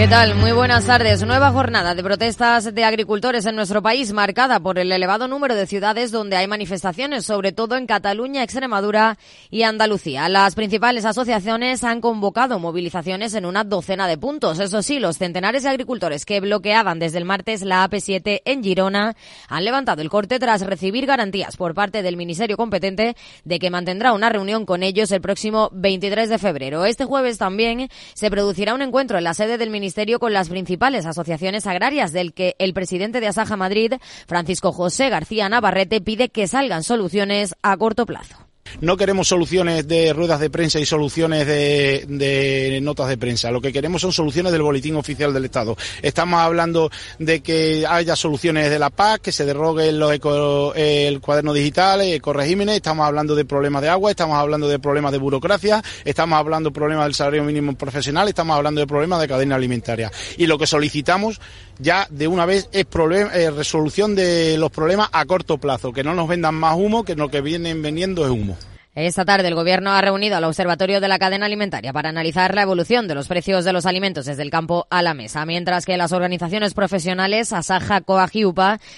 ¿Qué tal? Muy buenas tardes. Nueva jornada de protestas de agricultores en nuestro país, marcada por el elevado número de ciudades donde hay manifestaciones, sobre todo en Cataluña, Extremadura y Andalucía. Las principales asociaciones han convocado movilizaciones en una docena de puntos. Eso sí, los centenares de agricultores que bloqueaban desde el martes la AP7 en Girona han levantado el corte tras recibir garantías por parte del Ministerio competente de que mantendrá una reunión con ellos el próximo 23 de febrero. Este jueves también se producirá un encuentro en la sede del Ministerio con las principales asociaciones agrarias, del que el presidente de Asaja Madrid, Francisco José García Navarrete, pide que salgan soluciones a corto plazo. No queremos soluciones de ruedas de prensa y soluciones de, notas de prensa. Lo que queremos son soluciones del boletín oficial del Estado. Estamos hablando de que haya soluciones de la PAC, que se derrogue el cuaderno digital, ecoregímenes. Estamos hablando de problemas de agua, estamos hablando de problemas de burocracia, estamos hablando de problemas del salario mínimo profesional, estamos hablando de problemas de cadena alimentaria. Y lo que solicitamos ya de una vez es eh, resolución de los problemas a corto plazo, que no nos vendan más humo, que lo que vienen vendiendo es humo. Esta tarde el Gobierno ha reunido al Observatorio de la Cadena Alimentaria para analizar la evolución de los precios de los alimentos desde el campo a la mesa, mientras que las organizaciones profesionales Asaja, COAG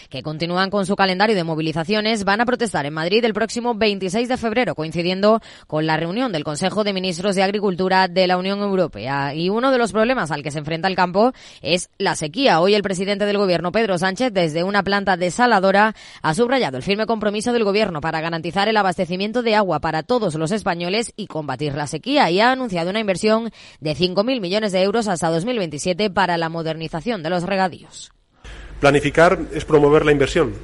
que continúan con su calendario de movilizaciones, van a protestar en Madrid el próximo 26 de febrero, coincidiendo con la reunión del Consejo de Ministros de Agricultura de la Unión Europea. Y uno de los problemas al que se enfrenta el campo es la sequía. Hoy el presidente del Gobierno, Pedro Sánchez, desde una planta desaladora, ha subrayado el firme compromiso del Gobierno para garantizar el abastecimiento de agua para todos los españoles y combatir la sequía y ha anunciado una inversión de 5.000 millones de euros hasta 2027 para la modernización de los regadíos. Planificar es promover la inversión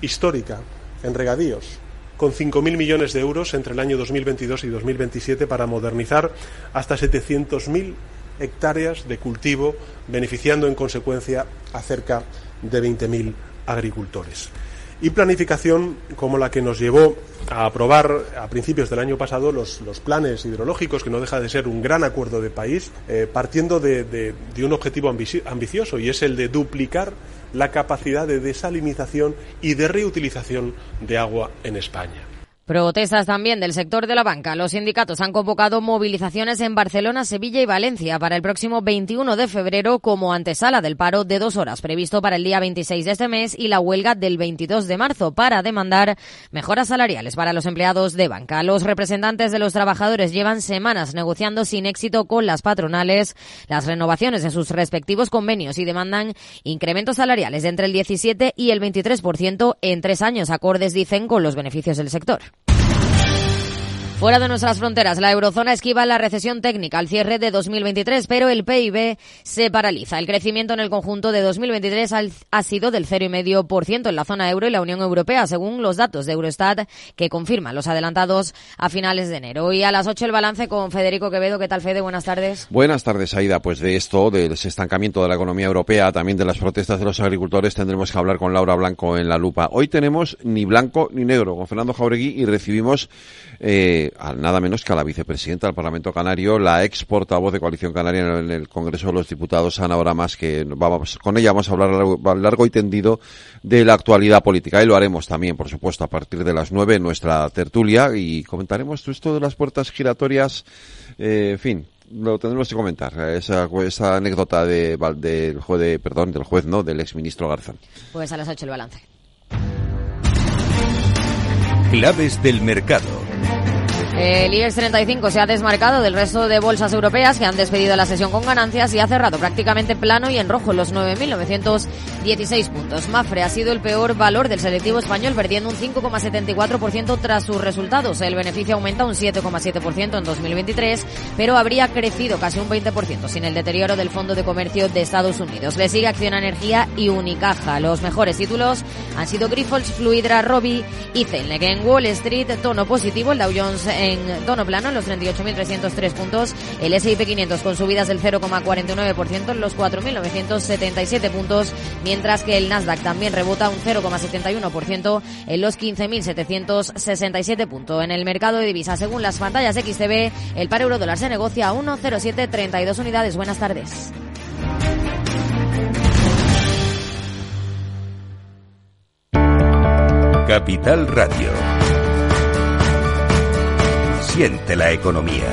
histórica en regadíos con 5.000 millones de euros entre el año 2022 y 2027 para modernizar hasta 700.000 hectáreas de cultivo, beneficiando en consecuencia a cerca de 20.000 agricultores y planificación como la que nos llevó a aprobar a principios del año pasado los, planes hidrológicos, que no deja de ser un gran acuerdo de país, eh, partiendo de, de un objetivo ambicioso y es el de duplicar la capacidad de desalinización y de reutilización de agua en España. Protestas también del sector de la banca. Los sindicatos han convocado movilizaciones en Barcelona, Sevilla y Valencia para el próximo 21 de febrero como antesala del paro de dos horas previsto para el día 26 de este mes y la huelga del 22 de marzo para demandar mejoras salariales para los empleados de banca. Los representantes de los trabajadores llevan semanas negociando sin éxito con las patronales las renovaciones de sus respectivos convenios y demandan incrementos salariales entre el 17 y el 23% en tres años, acordes dicen con los beneficios del sector. Fuera de nuestras fronteras, la eurozona esquiva la recesión técnica al cierre de 2023, pero el PIB se paraliza. El crecimiento en el conjunto de 2023 ha sido del 0,5% en la zona euro y la Unión Europea, según los datos de Eurostat que confirman los adelantados a finales de enero. Y a las 8 el balance con Federico Quevedo. ¿Qué tal, Fede? Buenas tardes. Buenas tardes, Aida. Pues de esto, del estancamiento de la economía europea, también de las protestas de los agricultores, tendremos que hablar con Laura Blanco en la lupa. Hoy tenemos ni blanco ni negro con Fernando Jauregui y recibimos eh, nada menos que a la vicepresidenta del Parlamento Canario, la ex portavoz de Coalición Canaria en el Congreso de los Diputados, Ana Más, que vamos, con ella vamos a hablar largo, y tendido de la actualidad política. Y lo haremos también, por supuesto, a partir de las nueve en nuestra tertulia y comentaremos esto de las puertas giratorias, eh, en fin, lo tendremos que comentar, esa, esa anécdota de, del juez, perdón, del juez, no, del exministro Garzón. Pues a las ocho el balance. Claves del mercado. El IBEX 35 se ha desmarcado del resto de bolsas europeas que han despedido la sesión con ganancias y ha cerrado prácticamente plano y en rojo los 9.916 puntos. Mafre ha sido el peor valor del selectivo español, perdiendo un 5,74% tras sus resultados. El beneficio aumenta un 7,7% en 2023, pero habría crecido casi un 20% sin el deterioro del Fondo de Comercio de Estados Unidos. Le sigue Acción Energía y Unicaja. Los mejores títulos han sido Grifols, Fluidra, Robi y Celnec. En Wall Street, tono positivo, el Dow Jones en tono plano en los 38.303 puntos. El S&P 500 con subidas del 0,49% en los 4.977 puntos, mientras que el Nasdaq también rebota un 0,71% en los 15.767 puntos. En el mercado de divisas, según las pantallas XTB, el par euro dólar se negocia a 1,0732 unidades. Buenas tardes. Capital Radio. Siente la economía.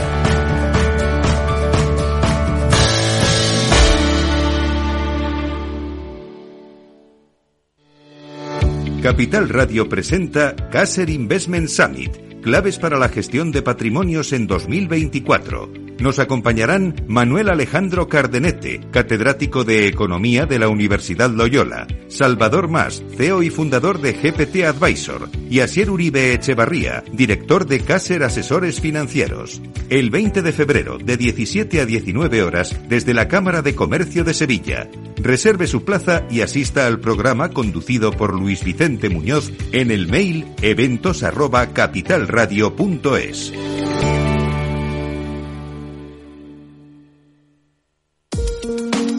Capital Radio presenta Caser Investment Summit, claves para la gestión de patrimonios en 2024 nos acompañarán Manuel Alejandro Cardenete, catedrático de Economía de la Universidad Loyola, Salvador Mas, CEO y fundador de GPT Advisor, y Asier Uribe Echevarría, director de Caser Asesores Financieros. El 20 de febrero, de 17 a 19 horas, desde la Cámara de Comercio de Sevilla. Reserve su plaza y asista al programa conducido por Luis Vicente Muñoz en el mail eventos@capitalradio.es.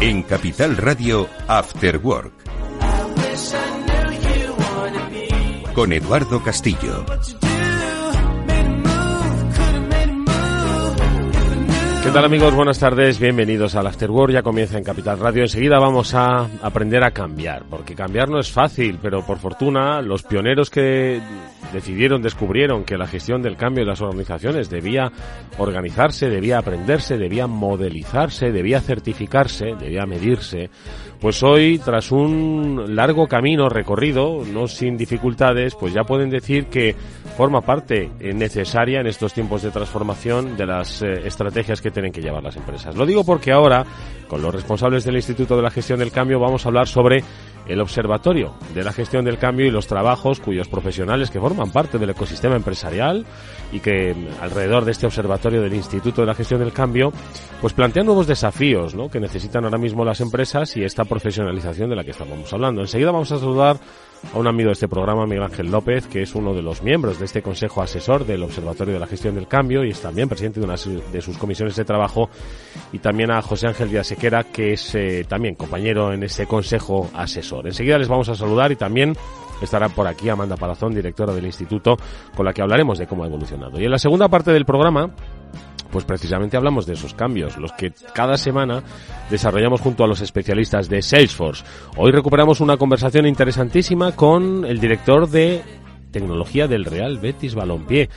En Capital Radio After Work. Con Eduardo Castillo. ¿Qué tal amigos? Buenas tardes, bienvenidos al After Work. Ya comienza en Capital Radio. Enseguida vamos a aprender a cambiar, porque cambiar no es fácil, pero por fortuna los pioneros que decidieron, descubrieron que la gestión del cambio de las organizaciones debía organizarse, debía aprenderse, debía modelizarse, debía certificarse, debía medirse. Pues hoy, tras un largo camino recorrido, no sin dificultades, pues ya pueden decir que forma parte necesaria en estos tiempos de transformación de las eh, estrategias que tienen que llevar las empresas. Lo digo porque ahora, con los responsables del Instituto de la Gestión del Cambio, vamos a hablar sobre el Observatorio de la Gestión del Cambio y los trabajos cuyos profesionales que forman parte del ecosistema empresarial y que alrededor de este observatorio del Instituto de la Gestión del Cambio pues plantean nuevos desafíos ¿no? que necesitan ahora mismo las empresas y esta profesionalización de la que estamos hablando. Enseguida vamos a saludar a un amigo de este programa, Miguel Ángel López, que es uno de los miembros de este Consejo Asesor del Observatorio de la Gestión del Cambio y es también presidente de una de sus comisiones de trabajo, y también a José Ángel Díaz Sequera, que es eh, también compañero en este Consejo Asesor. Enseguida les vamos a saludar y también estará por aquí Amanda Palazón, directora del Instituto, con la que hablaremos de cómo ha evolucionado. Y en la segunda parte del programa pues precisamente hablamos de esos cambios, los que cada semana desarrollamos junto a los especialistas de Salesforce. Hoy recuperamos una conversación interesantísima con el director de tecnología del Real Betis Balompié.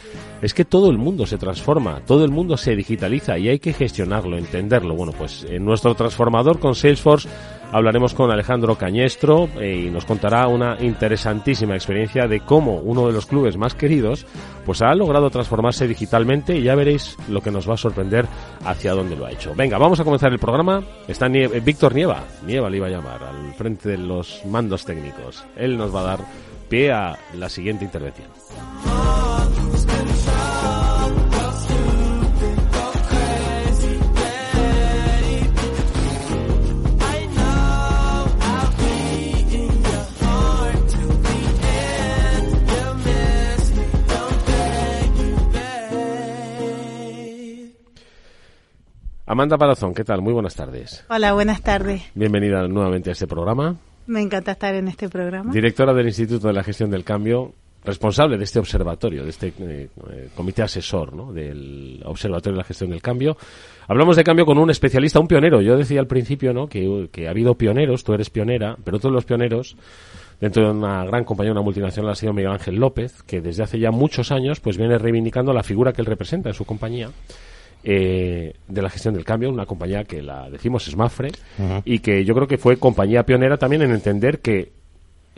Es que todo el mundo se transforma, todo el mundo se digitaliza y hay que gestionarlo, entenderlo. Bueno, pues en nuestro transformador con Salesforce hablaremos con Alejandro Cañestro eh, y nos contará una interesantísima experiencia de cómo uno de los clubes más queridos pues ha logrado transformarse digitalmente y ya veréis lo que nos va a sorprender hacia dónde lo ha hecho. Venga, vamos a comenzar el programa. Está eh, Víctor Nieva, Nieva le iba a llamar, al frente de los mandos técnicos. Él nos va a dar pie a la siguiente intervención. Amanda Palazón, ¿qué tal? Muy buenas tardes. Hola, buenas tardes. Bienvenida nuevamente a este programa. Me encanta estar en este programa. Directora del Instituto de la Gestión del Cambio, responsable de este observatorio, de este eh, comité asesor ¿no? del Observatorio de la Gestión del Cambio. Hablamos de cambio con un especialista, un pionero. Yo decía al principio ¿no? que, que ha habido pioneros, tú eres pionera, pero todos los pioneros dentro de una gran compañía, una multinacional, ha sido Miguel Ángel López, que desde hace ya muchos años pues viene reivindicando la figura que él representa en su compañía eh, de la gestión del cambio, una compañía que la decimos es Mafre y que yo creo que fue compañía pionera también en entender que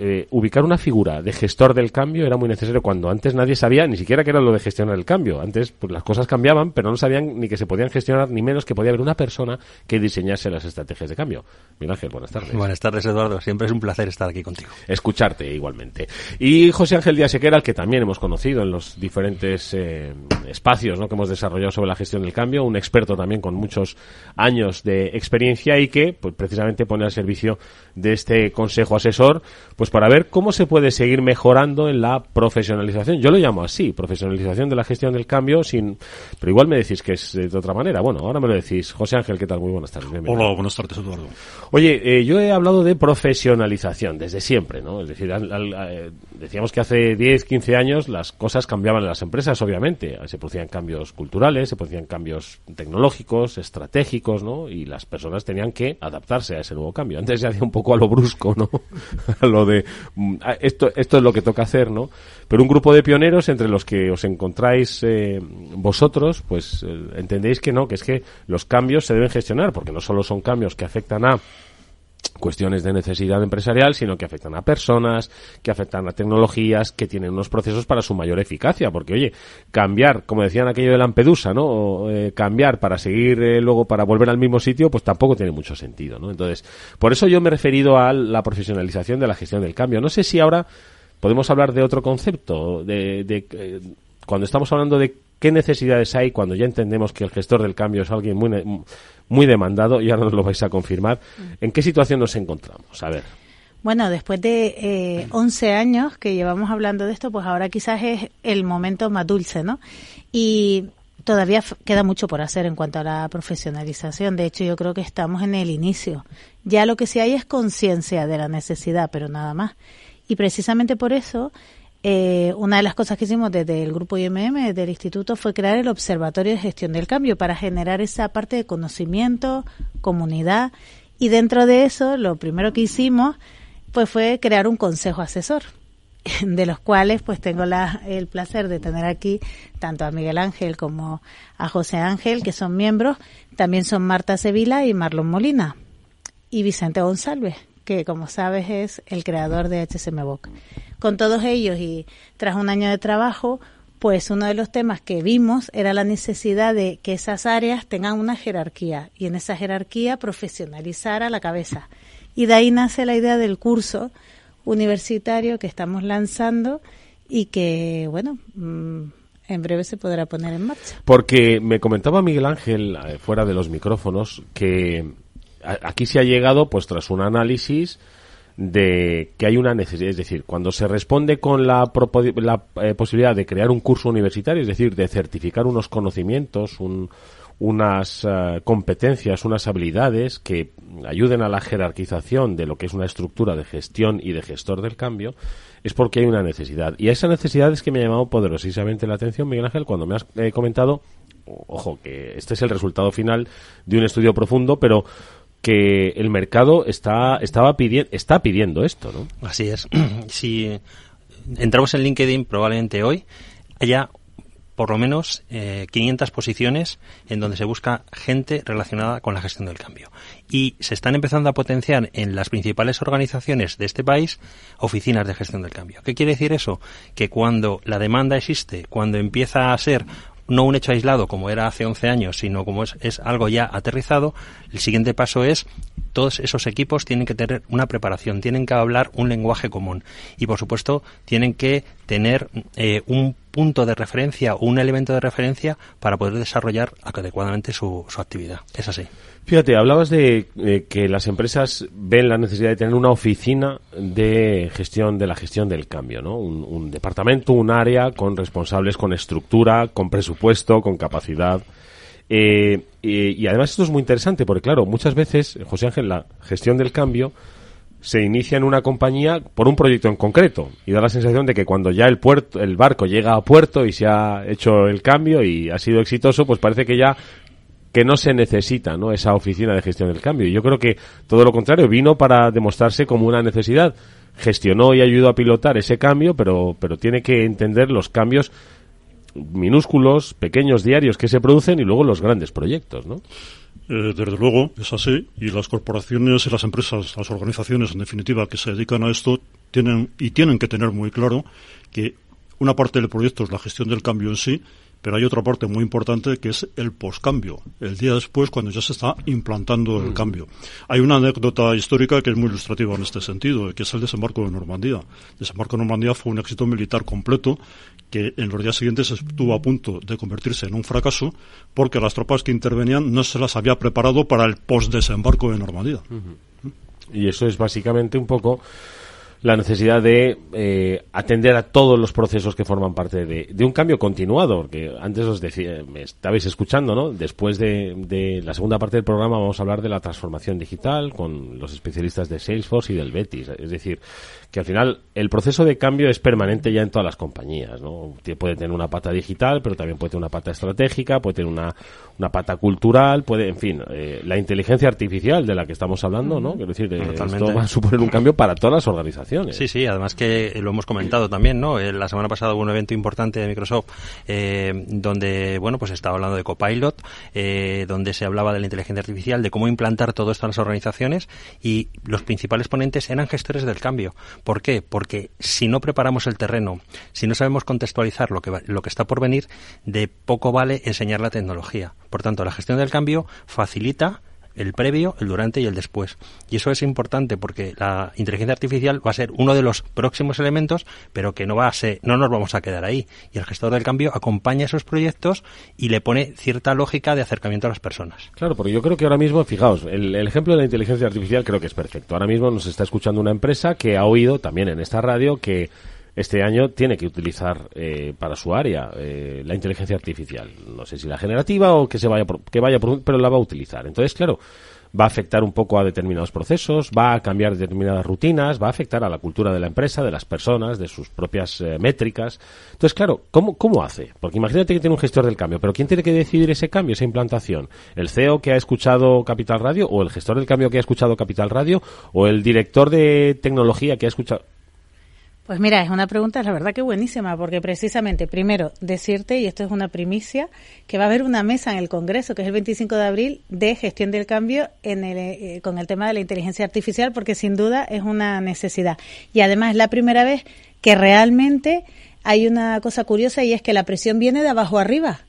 eh, ubicar una figura de gestor del cambio era muy necesario cuando antes nadie sabía ni siquiera que era lo de gestionar el cambio. Antes pues las cosas cambiaban, pero no sabían ni que se podían gestionar, ni menos que podía haber una persona que diseñase las estrategias de cambio. Miguel Ángel, buenas tardes. Buenas tardes, Eduardo. Siempre es un placer estar aquí contigo. Escucharte igualmente. Y José Ángel Díaz Sequera, al que también hemos conocido en los diferentes eh, espacios ¿no? que hemos desarrollado sobre la gestión del cambio, un experto también con muchos años de experiencia y que pues, precisamente pone al servicio de este consejo asesor pues para ver cómo se puede seguir mejorando en la profesionalización. Yo lo llamo así, profesionalización de la gestión del cambio, sin pero igual me decís que es de otra manera. Bueno, ahora me lo decís. José Ángel, ¿qué tal? Muy buenas tardes. Hola, buenas tardes, Eduardo. Oye, eh, yo he hablado de profesionalización desde siempre, ¿no? Es decir, eh, decíamos que hace 10, 15 años las cosas cambiaban en las empresas, obviamente. Se producían cambios culturales, se producían cambios tecnológicos, estratégicos, ¿no? Y las personas tenían que adaptarse a ese nuevo cambio. Antes se hacía un poco a lo brusco, ¿no? a lo de mm, esto, esto es lo que toca hacer, ¿no? Pero un grupo de pioneros entre los que os encontráis eh, vosotros, pues eh, entendéis que no, que es que los cambios se deben gestionar, porque no solo son cambios que afectan a cuestiones de necesidad empresarial, sino que afectan a personas, que afectan a tecnologías, que tienen unos procesos para su mayor eficacia. Porque, oye, cambiar, como decían aquello de Lampedusa, ¿no? O, eh, cambiar para seguir eh, luego, para volver al mismo sitio, pues tampoco tiene mucho sentido, ¿no? Entonces, por eso yo me he referido a la profesionalización de la gestión del cambio. No sé si ahora podemos hablar de otro concepto, de, de eh, cuando estamos hablando de qué necesidades hay, cuando ya entendemos que el gestor del cambio es alguien muy, muy demandado, y ahora nos lo vais a confirmar, ¿en qué situación nos encontramos? A ver. Bueno, después de eh, 11 años que llevamos hablando de esto, pues ahora quizás es el momento más dulce, ¿no? Y todavía queda mucho por hacer en cuanto a la profesionalización. De hecho, yo creo que estamos en el inicio. Ya lo que sí hay es conciencia de la necesidad, pero nada más. Y precisamente por eso eh, una de las cosas que hicimos desde el grupo IMM, del instituto, fue crear el Observatorio de Gestión del Cambio para generar esa parte de conocimiento, comunidad. Y dentro de eso, lo primero que hicimos pues fue crear un consejo asesor, de los cuales pues tengo la, el placer de tener aquí tanto a Miguel Ángel como a José Ángel, que son miembros. También son Marta Sevilla y Marlon Molina. Y Vicente González, que como sabes es el creador de HSM Boca con todos ellos y tras un año de trabajo, pues uno de los temas que vimos era la necesidad de que esas áreas tengan una jerarquía y en esa jerarquía profesionalizar a la cabeza. Y de ahí nace la idea del curso universitario que estamos lanzando y que, bueno, mm, en breve se podrá poner en marcha. Porque me comentaba Miguel Ángel, eh, fuera de los micrófonos, que aquí se ha llegado, pues tras un análisis, de que hay una necesidad, es decir, cuando se responde con la, la eh, posibilidad de crear un curso universitario, es decir, de certificar unos conocimientos, unas eh, competencias, unas habilidades que ayuden a la jerarquización de lo que es una estructura de gestión y de gestor del cambio, es porque hay una necesidad. Y esa necesidad es que me ha llamado poderosísimamente la atención, Miguel Ángel, cuando me has eh, comentado, ojo, que este es el resultado final de un estudio profundo, pero que el mercado está, estaba pidiendo, está pidiendo esto, ¿no? Así es. si entramos en LinkedIn probablemente hoy haya por lo menos eh, 500 posiciones en donde se busca gente relacionada con la gestión del cambio. Y se están empezando a potenciar en las principales organizaciones de este país oficinas de gestión del cambio. ¿Qué quiere decir eso? Que cuando la demanda existe, cuando empieza a ser no un hecho aislado como era hace 11 años, sino como es, es algo ya aterrizado, el siguiente paso es todos esos equipos tienen que tener una preparación, tienen que hablar un lenguaje común. Y, por supuesto, tienen que tener eh, un punto de referencia o un elemento de referencia para poder desarrollar adecuadamente su, su actividad. Es así. Fíjate, hablabas de eh, que las empresas ven la necesidad de tener una oficina de gestión de la gestión del cambio, ¿no? Un, departamento, un área con responsables, con estructura, con presupuesto, con capacidad. Eh, y, y además esto es muy interesante porque, claro, muchas veces, José Ángel, la gestión del cambio se inicia en una compañía por un proyecto en concreto y da la sensación de que cuando ya el puerto, el barco llega a puerto y se ha hecho el cambio y ha sido exitoso, pues parece que ya que no se necesita ¿no? esa oficina de gestión del cambio. Y yo creo que todo lo contrario, vino para demostrarse como una necesidad. Gestionó y ayudó a pilotar ese cambio, pero, pero tiene que entender los cambios minúsculos, pequeños, diarios que se producen y luego los grandes proyectos, ¿no? Eh, desde luego, es así. Y las corporaciones y las empresas, las organizaciones, en definitiva, que se dedican a esto, tienen y tienen que tener muy claro que una parte del proyecto es la gestión del cambio en sí, pero hay otra parte muy importante que es el poscambio, el día después cuando ya se está implantando el cambio. Hay una anécdota histórica que es muy ilustrativa en este sentido, que es el desembarco de Normandía. El desembarco de Normandía fue un éxito militar completo que en los días siguientes estuvo a punto de convertirse en un fracaso porque las tropas que intervenían no se las había preparado para el postdesembarco de Normandía. Y eso es básicamente un poco la necesidad de eh, atender a todos los procesos que forman parte de, de, un cambio continuado, porque antes os decía, me estabais escuchando, ¿no? Después de, de, la segunda parte del programa vamos a hablar de la transformación digital con los especialistas de Salesforce y del Betis, es decir, que al final el proceso de cambio es permanente ya en todas las compañías, ¿no? Puede tener una pata digital, pero también puede tener una pata estratégica, puede tener una, una pata cultural, puede, en fin, eh, la inteligencia artificial de la que estamos hablando, ¿no? Quiero decir, eh, esto va a suponer un cambio para todas las organizaciones. Sí, sí, además que lo hemos comentado también, ¿no? Eh, la semana pasada hubo un evento importante de Microsoft eh, donde, bueno, pues estaba hablando de Copilot, eh, donde se hablaba de la inteligencia artificial, de cómo implantar todo esto en las organizaciones y los principales ponentes eran gestores del cambio. ¿Por qué? Porque si no preparamos el terreno, si no sabemos contextualizar lo que, lo que está por venir, de poco vale enseñar la tecnología. Por tanto, la gestión del cambio facilita el previo, el durante y el después. Y eso es importante porque la inteligencia artificial va a ser uno de los próximos elementos, pero que no va a ser, no nos vamos a quedar ahí. Y el gestor del cambio acompaña esos proyectos y le pone cierta lógica de acercamiento a las personas. Claro, porque yo creo que ahora mismo, fijaos, el, el ejemplo de la inteligencia artificial creo que es perfecto. Ahora mismo nos está escuchando una empresa que ha oído también en esta radio que este año tiene que utilizar eh, para su área eh, la inteligencia artificial. No sé si la generativa o que se vaya por, que vaya por, pero la va a utilizar. Entonces, claro, va a afectar un poco a determinados procesos, va a cambiar determinadas rutinas, va a afectar a la cultura de la empresa, de las personas, de sus propias eh, métricas. Entonces, claro, ¿cómo, ¿cómo hace? Porque imagínate que tiene un gestor del cambio, pero ¿quién tiene que decidir ese cambio, esa implantación? ¿El CEO que ha escuchado Capital Radio o el gestor del cambio que ha escuchado Capital Radio o el director de tecnología que ha escuchado? Pues mira, es una pregunta, la verdad que buenísima, porque precisamente, primero, decirte, y esto es una primicia, que va a haber una mesa en el Congreso, que es el 25 de abril, de gestión del cambio en el, eh, con el tema de la inteligencia artificial, porque sin duda es una necesidad. Y además es la primera vez que realmente hay una cosa curiosa y es que la presión viene de abajo arriba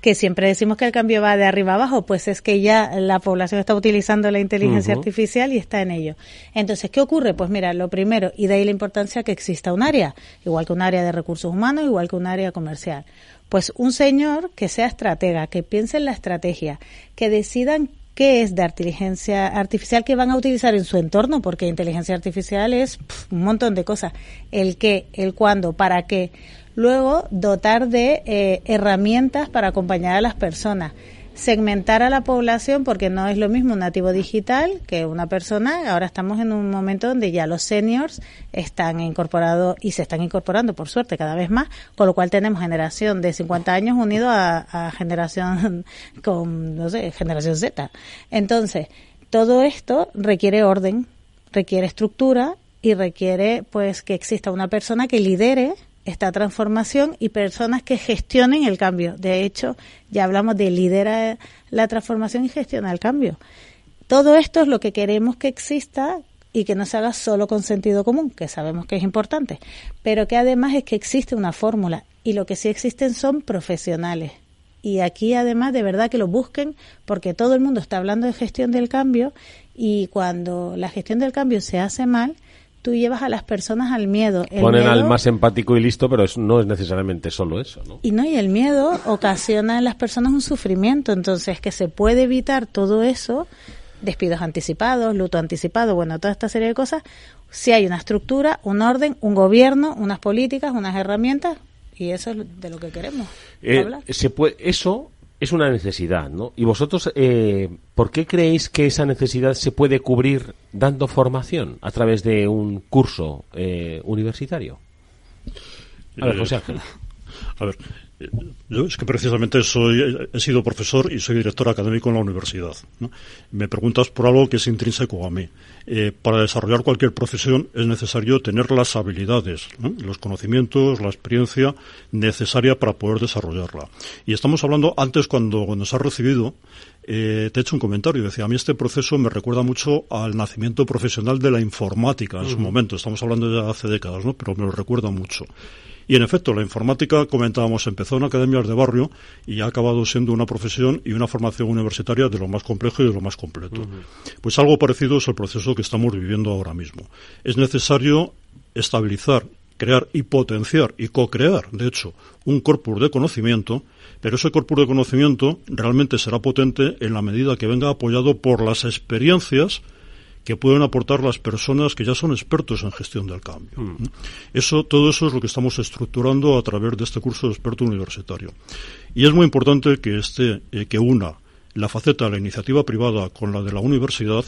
que siempre decimos que el cambio va de arriba abajo, pues es que ya la población está utilizando la inteligencia uh -huh. artificial y está en ello. Entonces, ¿qué ocurre? Pues mira, lo primero, y de ahí la importancia que exista un área, igual que un área de recursos humanos, igual que un área comercial. Pues un señor que sea estratega, que piense en la estrategia, que decidan qué es de inteligencia artificial que van a utilizar en su entorno, porque inteligencia artificial es pff, un montón de cosas. El qué, el cuándo, para qué. Luego, dotar de eh, herramientas para acompañar a las personas. Segmentar a la población, porque no es lo mismo un nativo digital que una persona. Ahora estamos en un momento donde ya los seniors están incorporados y se están incorporando, por suerte, cada vez más, con lo cual tenemos generación de 50 años unido a, generación con, no sé, generación Z. Entonces, todo esto requiere orden, requiere estructura y requiere, pues, que exista una persona que lidere esta transformación y personas que gestionen el cambio. De hecho, ya hablamos de lidera la transformación y gestiona el cambio. Todo esto es lo que queremos que exista y que no se haga solo con sentido común, que sabemos que es importante, pero que además es que existe una fórmula y lo que sí existen son profesionales. Y aquí además de verdad que lo busquen porque todo el mundo está hablando de gestión del cambio y cuando la gestión del cambio se hace mal, tú llevas a las personas al miedo. El Ponen miedo, al más empático y listo, pero es, no es necesariamente solo eso, ¿no? Y no, y el miedo ocasiona en las personas un sufrimiento, entonces que se puede evitar todo eso, despidos anticipados, luto anticipado, bueno, toda esta serie de cosas, si hay una estructura, un orden, un gobierno, unas políticas, unas herramientas, y eso es de lo que queremos eh, hablar. Se puede, eso es una necesidad, ¿no? Y vosotros, eh, ¿por qué creéis que esa necesidad se puede cubrir dando formación a través de un curso eh, universitario? A ver, José Ángel. A ver, yo es que precisamente soy, he sido profesor y soy director académico en la universidad. Me preguntas por algo que es intrínseco a mí. Eh, para desarrollar cualquier profesión es necesario tener las habilidades, los conocimientos, la experiencia necesaria para poder desarrollarla. Y estamos hablando antes cuando, cuando se ha recibido eh, te he hecho un comentario. Decía, a mí este proceso me recuerda mucho al nacimiento profesional de la informática en su momento. Estamos hablando ya hace décadas, ¿no? Pero me lo recuerda mucho. Y en efecto, la informática, comentábamos, empezó en academias de barrio y ha acabado siendo una profesión y una formación universitaria de lo más complejo y de lo más completo. Pues algo parecido es el proceso que estamos viviendo ahora mismo. Es necesario estabilizar, crear y potenciar y co-crear, de hecho, un corpus de conocimiento, pero ese corpus de conocimiento realmente será potente en la medida que venga apoyado por las experiencias que pueden aportar las personas que ya son expertos en gestión del cambio. Mm. Eso, todo eso es lo que estamos estructurando a través de este curso de experto universitario. Y es muy importante que esté, eh, que una la faceta de la iniciativa privada con la de la universidad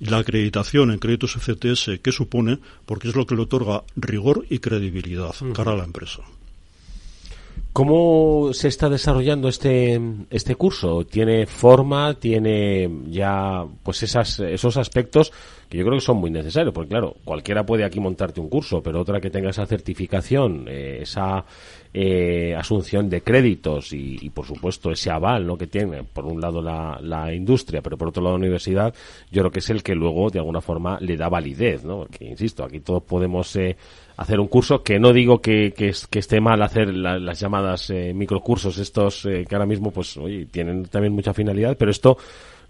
la acreditación en créditos FCTS que supone, porque es lo que le otorga rigor y credibilidad cara a la empresa. ¿Cómo se está desarrollando este, este curso? ¿Tiene forma? ¿Tiene ya pues esas, esos aspectos que yo creo que son muy necesarios? Porque claro, cualquiera puede aquí montarte un curso, pero otra que tenga esa certificación, eh, esa eh, asunción de créditos y, y, por supuesto ese aval ¿no? que tiene por un lado la, la industria, pero por otro lado la universidad, yo creo que es el que luego de alguna forma le da validez, ¿no? Porque insisto, aquí todos podemos eh, hacer un curso que no digo que, que, que esté mal hacer la, las llamadas eh, microcursos estos eh, que ahora mismo pues oye, tienen también mucha finalidad pero esto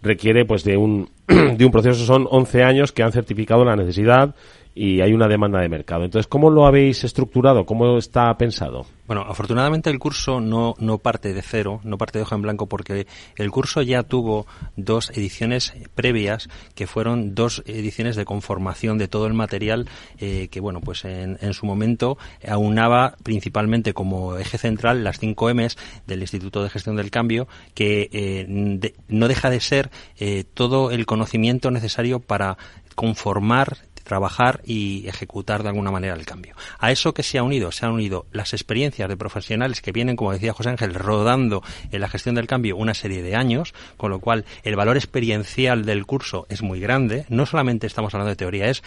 requiere pues de un de un proceso. Son 11 años que han certificado la necesidad y hay una demanda de mercado. Entonces, ¿cómo lo habéis estructurado? ¿Cómo está pensado? Bueno, afortunadamente el curso no, no parte de cero, no parte de hoja en blanco, porque el curso ya tuvo dos ediciones previas, que fueron dos ediciones de conformación de todo el material, eh, que bueno, pues en, en, su momento aunaba principalmente como eje central las cinco M's del Instituto de Gestión del Cambio, que eh, de, no deja de ser eh, todo el conocimiento necesario para conformar trabajar y ejecutar de alguna manera el cambio. A eso que se ha unido, se han unido las experiencias de profesionales que vienen, como decía José Ángel, rodando en la gestión del cambio una serie de años, con lo cual el valor experiencial del curso es muy grande. No solamente estamos hablando de teoría, es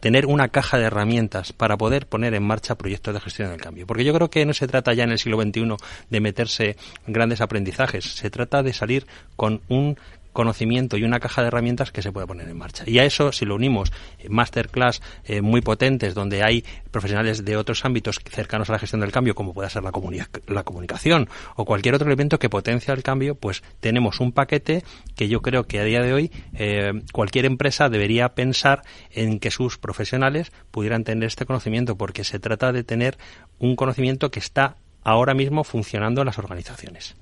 tener una caja de herramientas para poder poner en marcha proyectos de gestión del cambio. Porque yo creo que no se trata ya en el siglo XXI de meterse grandes aprendizajes, se trata de salir con un conocimiento y una caja de herramientas que se puede poner en marcha. Y a eso, si lo unimos, masterclass eh, muy potentes, donde hay profesionales de otros ámbitos cercanos a la gestión del cambio, como pueda ser la, la comunicación o cualquier otro elemento que potencia el cambio, pues tenemos un paquete que yo creo que a día de hoy eh, cualquier empresa debería pensar en que sus profesionales pudieran tener este conocimiento, porque se trata de tener un conocimiento que está ahora mismo funcionando en las organizaciones.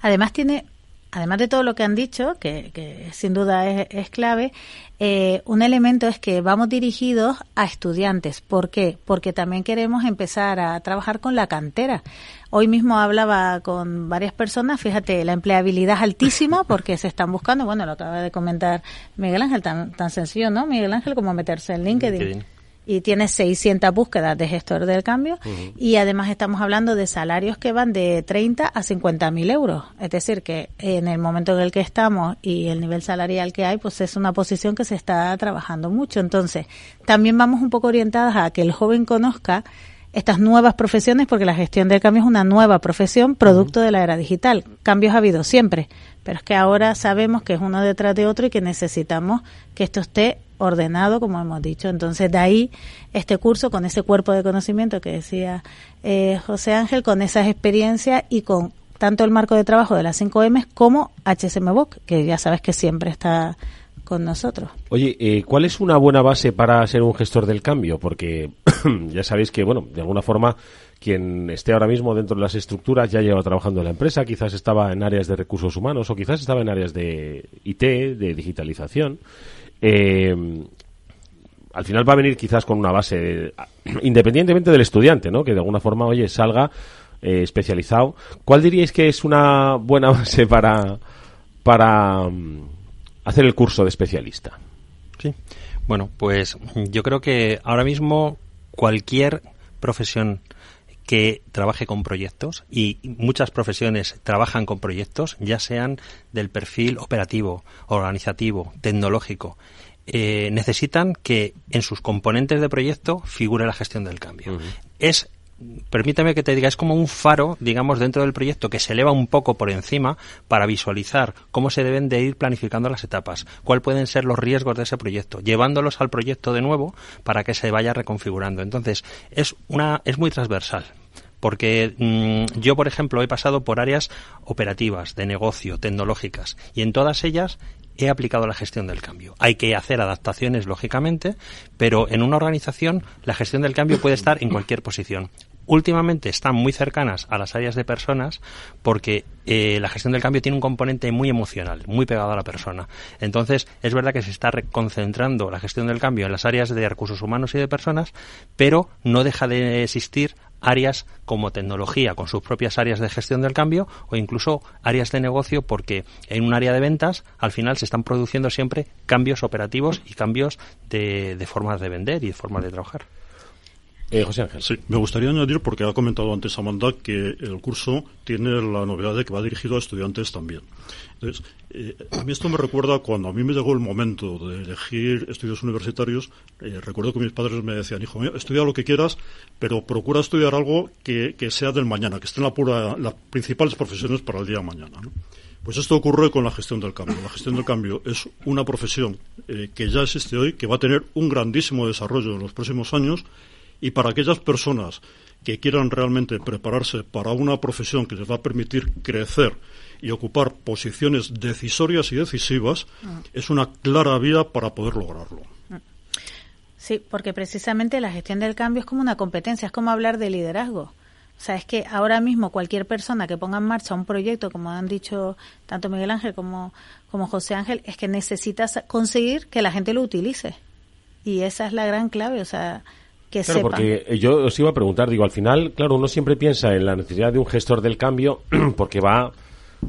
Además tiene además de todo lo que han dicho, que, que sin duda es, es clave, eh, un elemento es que vamos dirigidos a estudiantes. ¿Por qué? Porque también queremos empezar a trabajar con la cantera. Hoy mismo hablaba con varias personas, fíjate, la empleabilidad es altísima porque se están buscando, bueno, lo acaba de comentar Miguel Ángel, tan, tan sencillo, ¿no? Miguel Ángel, como meterse en LinkedIn. LinkedIn y tiene 600 búsquedas de gestor del cambio uh -huh. y además estamos hablando de salarios que van de 30 a 50 mil euros. Es decir, que en el momento en el que estamos y el nivel salarial que hay, pues es una posición que se está trabajando mucho. Entonces, también vamos un poco orientadas a que el joven conozca estas nuevas profesiones, porque la gestión del cambio es una nueva profesión, producto uh -huh. de la era digital. Cambios ha habido siempre, pero es que ahora sabemos que es uno detrás de otro y que necesitamos que esto esté ordenado, como hemos dicho. Entonces, de ahí este curso con ese cuerpo de conocimiento que decía eh, José Ángel, con esas experiencias y con tanto el marco de trabajo de las 5M como HSMBOK, que ya sabes que siempre está con nosotros. Oye, eh, ¿cuál es una buena base para ser un gestor del cambio? Porque ya sabéis que, bueno, de alguna forma quien esté ahora mismo dentro de las estructuras ya lleva trabajando en la empresa, quizás estaba en áreas de recursos humanos o quizás estaba en áreas de IT, de digitalización. Eh, al final va a venir quizás con una base, de, independientemente del estudiante, ¿no? Que de alguna forma, oye, salga eh, especializado. ¿Cuál diríais que es una buena base para, para um, hacer el curso de especialista? Sí. Bueno, pues yo creo que ahora mismo cualquier profesión que trabaje con proyectos y muchas profesiones trabajan con proyectos, ya sean del perfil operativo, organizativo, tecnológico, eh, necesitan que en sus componentes de proyecto figure la gestión del cambio. Uh -huh. Es permíteme que te diga, es como un faro, digamos, dentro del proyecto que se eleva un poco por encima para visualizar cómo se deben de ir planificando las etapas, cuáles pueden ser los riesgos de ese proyecto, llevándolos al proyecto de nuevo para que se vaya reconfigurando. Entonces, es una es muy transversal porque mm, yo, por ejemplo, he pasado por áreas operativas, de negocio, tecnológicas, y en todas ellas he aplicado la gestión del cambio. Hay que hacer adaptaciones, lógicamente, pero en una organización la gestión del cambio puede estar en cualquier posición. Últimamente están muy cercanas a las áreas de personas porque eh, la gestión del cambio tiene un componente muy emocional, muy pegado a la persona. Entonces, es verdad que se está concentrando la gestión del cambio en las áreas de recursos humanos y de personas, pero no deja de existir áreas como tecnología con sus propias áreas de gestión del cambio o incluso áreas de negocio porque en un área de ventas al final se están produciendo siempre cambios operativos y cambios de, de formas de vender y de formas de trabajar. Eh, José Ángel. Sí, me gustaría añadir, porque ha comentado antes Amanda, que el curso tiene la novedad de que va dirigido a estudiantes también. Entonces, eh, a mí esto me recuerda cuando a mí me llegó el momento de elegir estudios universitarios, eh, recuerdo que mis padres me decían, hijo mío, estudia lo que quieras, pero procura estudiar algo que, sea del mañana, que esté en la pura, las principales profesiones para el día de mañana. Pues esto ocurre con la gestión del cambio. La gestión del cambio es una profesión que ya existe hoy, que va a tener un grandísimo desarrollo en los próximos años y para aquellas personas que quieran realmente prepararse para una profesión que les va a permitir crecer y ocupar posiciones decisorias y decisivas, mm. es una clara vía para poder lograrlo. Mm. Sí, porque precisamente la gestión del cambio es como una competencia, es como hablar de liderazgo. O sea, es que ahora mismo cualquier persona que ponga en marcha un proyecto, como han dicho tanto Miguel Ángel como, como José Ángel, es que necesitas conseguir que la gente lo utilice. Y esa es la gran clave. O sea, claro, porque yo os iba a preguntar, digo, al final, claro, uno siempre piensa en la necesidad de un gestor del cambio porque va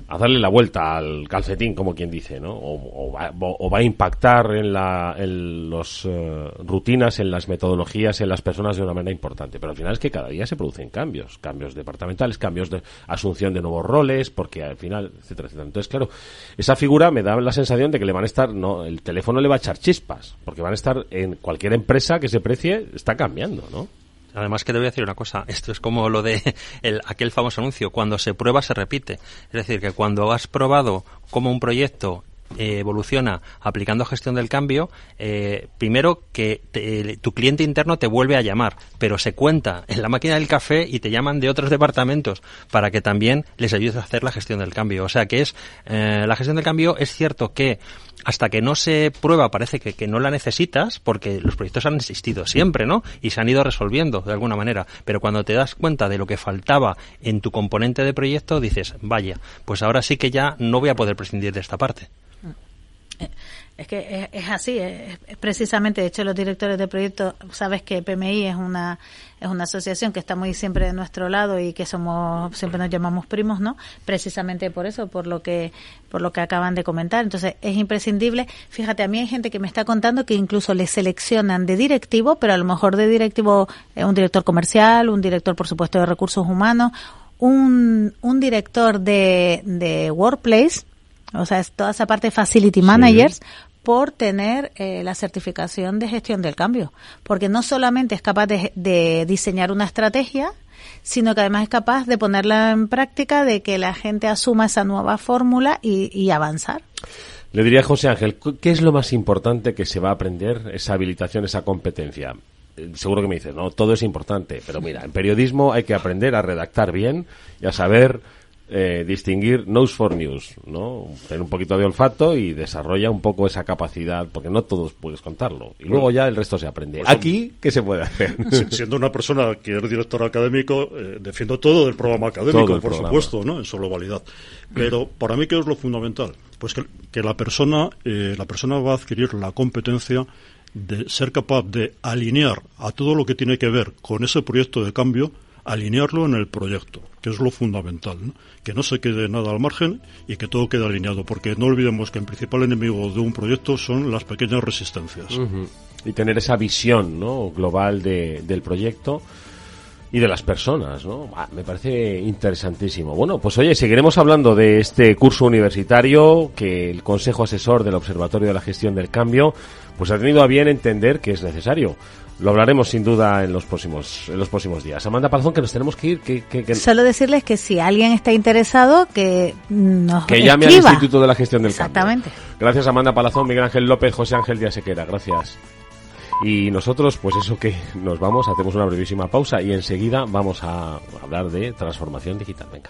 a darle la vuelta al calcetín, como quien dice, ¿no? O, va, a impactar en, la, en las eh, rutinas, en las metodologías, en las personas de una manera importante. Pero al final es que cada día se producen cambios, cambios departamentales, cambios de asunción de nuevos roles, porque al final, etcétera, etcétera. Entonces, claro, esa figura me da la sensación de que le van a estar, no, el teléfono le va a echar chispas, porque van a estar en cualquier empresa que se precie, está cambiando, ¿no? Además que te voy a decir una cosa, esto es como lo de el, aquel famoso anuncio, cuando se prueba se repite. Es decir, que cuando has probado cómo un proyecto eh, evoluciona aplicando gestión del cambio, eh, primero que tu cliente interno te vuelve a llamar, pero se cuenta en la máquina del café y te llaman de otros departamentos para que también les ayudes a hacer la gestión del cambio. O sea que es eh, la gestión del cambio es cierto que hasta que no se prueba parece que, que, no la necesitas porque los proyectos han existido siempre, ¿no? Y se han ido resolviendo de alguna manera. Pero cuando te das cuenta de lo que faltaba en tu componente de proyecto, dices, vaya, pues ahora sí que ya no voy a poder prescindir de esta parte. Es que es, así, es, precisamente, de hecho los directores de proyectos, sabes que PMI es una es una asociación que está muy siempre de nuestro lado y que somos siempre nos llamamos primos, ¿no? Precisamente por eso, por lo que por lo que acaban de comentar. Entonces, es imprescindible. Fíjate, a mí hay gente que me está contando que incluso le seleccionan de directivo, pero a lo mejor de directivo eh, un director comercial, un director por supuesto de recursos humanos, un, un director de, de workplace o sea, es toda esa parte de facility managers, por tener eh, la certificación de gestión del cambio, porque no solamente es capaz de, diseñar una estrategia, sino que además es capaz de ponerla en práctica, de que la gente asuma esa nueva fórmula y, avanzar. Le diría a José Ángel, ¿qué es lo más importante que se va a aprender esa habilitación, esa competencia? Eh, seguro que me dices, no, todo es importante, pero mira, en periodismo hay que aprender a redactar bien y a saber eh, distinguir nose for news, ¿no? Tener un poquito de olfato y desarrolla un poco esa capacidad, porque no todos puedes contarlo. Y luego ya el resto se aprende. Pues Aquí, ¿qué se puede hacer? Siendo una persona que es director académico, eh, defiendo todo el programa académico, por supuesto, ¿no? En su globalidad. Pero para mí, ¿qué es lo fundamental? Pues que, que la persona, eh, la persona va a adquirir la competencia de ser capaz de alinear a todo lo que tiene que ver con ese proyecto de cambio alinearlo en el proyecto, que es lo fundamental, que no se quede nada al margen y que todo quede alineado, porque no olvidemos que el principal enemigo de un proyecto son las pequeñas resistencias. Y tener esa visión ¿no? global de, del proyecto y de las personas, ¿no? me parece interesantísimo. Bueno, pues oye, seguiremos hablando de este curso universitario que el Consejo Asesor del Observatorio de la Gestión del Cambio pues ha tenido a bien entender que es necesario. Lo hablaremos sin duda en los próximos en los próximos días. Amanda Palazón, que nos tenemos que ir. Que, que, que... Solo decirles que si alguien está interesado, que nos Que llame escriba. al Instituto de la Gestión del Exactamente. Cambio. Gracias Amanda Palazón, Miguel Ángel López, José Ángel Díaz Sequera. Gracias. Y nosotros, pues eso que nos vamos, hacemos una brevísima pausa y enseguida vamos a hablar de transformación digital. Venga.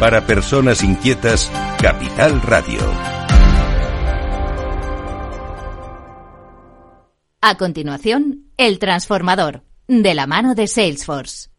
Para personas inquietas, Capital Radio. A continuación, El Transformador, de la mano de Salesforce.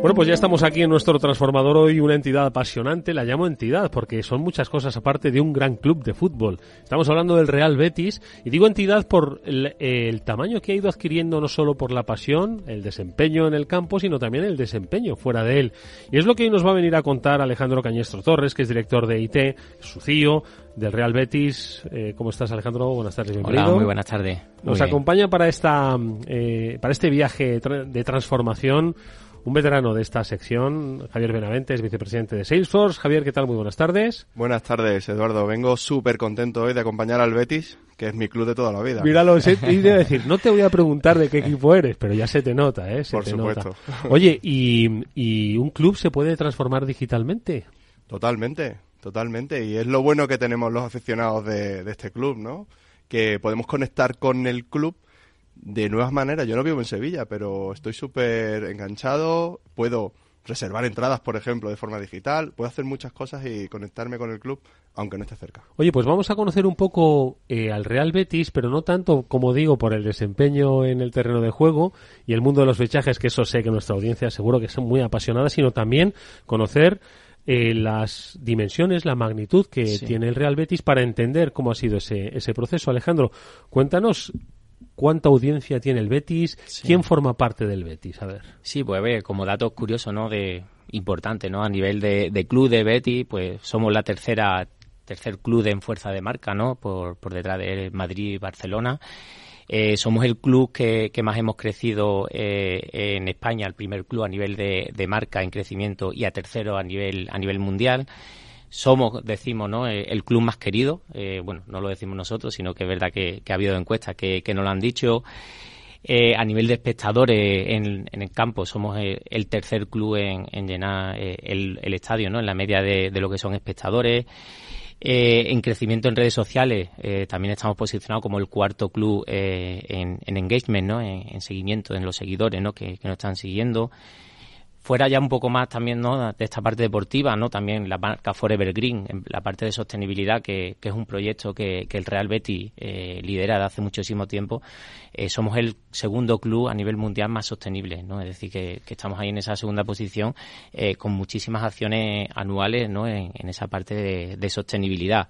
Bueno, pues ya estamos aquí en nuestro transformador hoy, una entidad apasionante, la llamo entidad porque son muchas cosas aparte de un gran club de fútbol. Estamos hablando del Real Betis y digo entidad por el, el, tamaño que ha ido adquiriendo no solo por la pasión, el desempeño en el campo, sino también el desempeño fuera de él. Y es lo que hoy nos va a venir a contar Alejandro Cañestro Torres, que es director de IT, su CIO del Real Betis. Eh, ¿Cómo estás, Alejandro? Buenas tardes, bienvenido. Hola, muy buenas tardes. Nos acompaña para esta eh, para este viaje de transformación un veterano de esta sección, Javier Benaventes, vicepresidente de Salesforce. Javier, ¿qué tal? Muy buenas tardes. Buenas tardes, Eduardo. Vengo súper contento hoy de acompañar al Betis, que es mi club de toda la vida. Míralo, y de decir, no te voy a preguntar de qué equipo eres, pero ya se te nota, ¿eh? Se Por te supuesto. nota. Oye, ¿y, ¿y un club se puede transformar digitalmente? Totalmente, totalmente. Y es lo bueno que tenemos los aficionados de, de este club, ¿no? Que podemos conectar con el club de nuevas maneras. Yo no vivo en Sevilla, pero estoy súper enganchado. Puedo reservar entradas, por ejemplo, de forma digital. Puedo hacer muchas cosas y conectarme con el club, aunque no esté cerca. Oye, pues vamos a conocer un poco eh, al Real Betis, pero no tanto, como digo, por el desempeño en el terreno de juego y el mundo de los fichajes, que eso sé que nuestra audiencia seguro que son muy apasionadas, sino también conocer eh, las dimensiones, la magnitud que Sí. tiene el Real Betis para entender cómo ha sido ese, ese proceso. Alejandro, cuéntanos cuánta audiencia tiene el Betis, quién forma parte del Betis, a ver. Sí, pues a ver, como datos curiosos, ¿no? De importante, ¿no? A nivel de, de club de Betty, pues somos la tercera tercer club en fuerza de marca, ¿no? Por, por detrás de Madrid y Barcelona. Eh, somos el club que, que más hemos crecido eh, en España, el primer club a nivel de, de marca en crecimiento y a tercero a nivel a nivel mundial. Somos, decimos, ¿no? Eh, el club más querido. Eh, bueno, no lo decimos nosotros, sino que es verdad que, ha habido encuestas que, que nos lo han dicho. Eh, a nivel de espectadores en, el campo, somos el, el tercer club en, en llenar eh, el, estadio, ¿no? En la media de, lo que son espectadores. Eh, en crecimiento en redes sociales eh, también estamos posicionados como el cuarto club eh, en, en engagement, ¿no? En, en seguimiento, en los seguidores, ¿no? Que nos están siguiendo. Fuera ya un poco más también, ¿no? De esta parte deportiva, ¿no? También la marca Forever Green, en la parte de sostenibilidad, que, que es un proyecto que, que el Real Betis eh, lidera de hace muchísimo tiempo. Eh, somos el segundo club a nivel mundial más sostenible, ¿no? Es decir, que, que estamos ahí en esa segunda posición eh, con muchísimas acciones anuales, ¿no? En, esa parte de, sostenibilidad.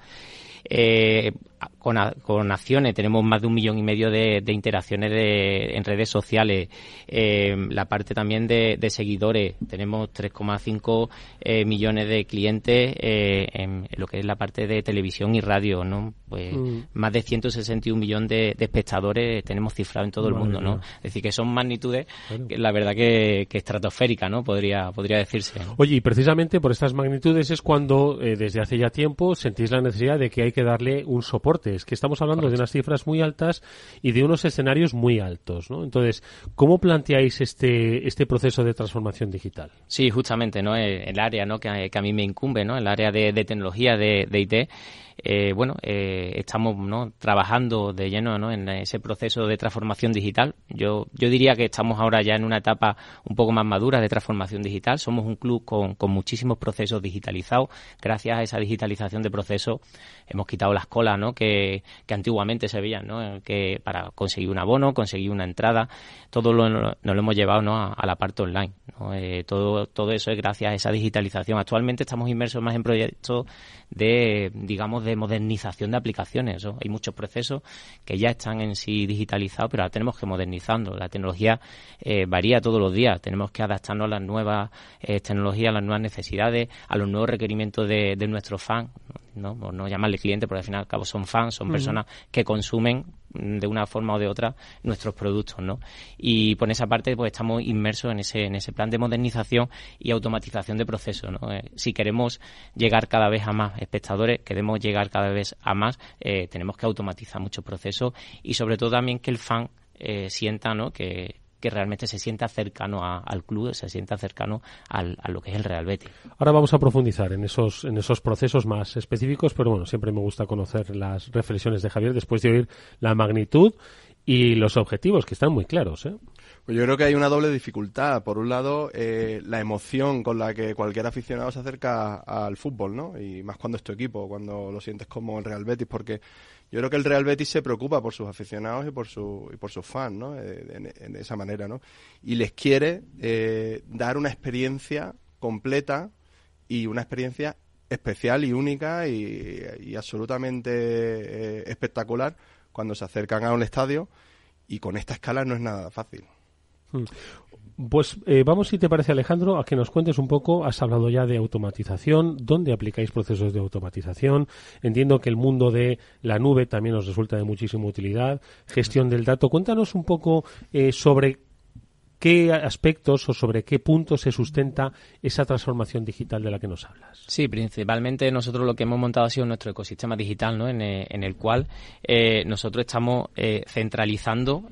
Con, con, acciones tenemos más de un millón y medio de, interacciones en redes sociales. Eh, la parte también de, seguidores, tenemos 3,5 eh, millones de clientes eh, en, lo que es la parte de televisión y radio, ¿no? Pues mm. más de 161 millones de, espectadores tenemos cifrado en todo el mundo, ¿no? Es decir, que son magnitudes, que la verdad que, que estratosférica, ¿no? Podría, podría decirse. Oye, y precisamente por estas magnitudes es cuando desde hace ya tiempo sentís la necesidad de que hay que darle un soporte es que estamos hablando de unas cifras muy altas y de unos escenarios muy altos, ¿no? Entonces, ¿cómo planteáis este, este proceso de transformación digital? Sí, justamente, ¿no? El, área, ¿no? Que, a mí me incumbe, ¿no? El área de, tecnología, de, de IT eh, bueno, eh, estamos ¿no? trabajando de lleno ¿no? en ese proceso de transformación digital. Yo, yo diría que estamos ahora ya en una etapa un poco más madura de transformación digital. Somos un club con, con muchísimos procesos digitalizados. Gracias a esa digitalización de procesos hemos quitado las colas ¿no? que, que antiguamente se veían, ¿no? que para conseguir un abono, conseguir una entrada, todo lo, nos lo hemos llevado ¿no? a, la parte online. ¿no? Eh, todo, todo eso es gracias a esa digitalización. Actualmente estamos inmersos más en proyectos de, digamos, de modernización de aplicaciones. Hay muchos procesos que ya están en sí digitalizados, pero ahora tenemos que modernizarlo. La tecnología eh, varía todos los días. Tenemos que adaptarnos a las nuevas eh, tecnologías, a las nuevas necesidades, a los nuevos requerimientos de, de nuestros fans. ¿no? No llamarle cliente, porque al fin y al cabo son fans, son personas que consumen de una forma o de otra nuestros productos, ¿no? Y por esa parte pues estamos inmersos en ese en ese plan de modernización y automatización de procesos, ¿no? Eh, si queremos llegar cada vez a más espectadores, queremos llegar cada vez a más, eh, tenemos que automatizar muchos procesos y sobre todo también que el fan eh, sienta, ¿no? Que, que realmente se sienta cercano al club, se sienta cercano al, a lo que es el Real Betis. Ahora vamos a profundizar en esos, en esos procesos más específicos, pero bueno, siempre me gusta conocer las reflexiones de Javier después de oír la magnitud y los objetivos, que están muy claros. ¿eh? Pues yo creo que hay una doble dificultad. Por un lado, eh, la emoción con la que cualquier aficionado se acerca al fútbol, ¿no? Y más cuando es tu equipo, cuando lo sientes como el Real Betis, porque yo creo que el Real Betis se preocupa por sus aficionados y por, su, y por sus fans, ¿no? Eh, en, esa manera, ¿no? Y les quiere eh, dar una experiencia completa y una experiencia especial y única y, absolutamente eh, espectacular cuando se acercan a un estadio y con esta escala no es nada fácil. Pues eh, vamos, si te parece, Alejandro, a que nos cuentes un poco. Has hablado ya de automatización. ¿Dónde aplicáis procesos de automatización? Entiendo que el mundo de la nube también nos resulta de muchísima utilidad. Gestión del dato. Cuéntanos un poco eh, sobre qué aspectos o sobre qué puntos se sustenta esa transformación digital de la que nos hablas. Sí, principalmente nosotros lo que hemos montado ha sido nuestro ecosistema digital, ¿no? en, eh, el cual nosotros estamos centralizando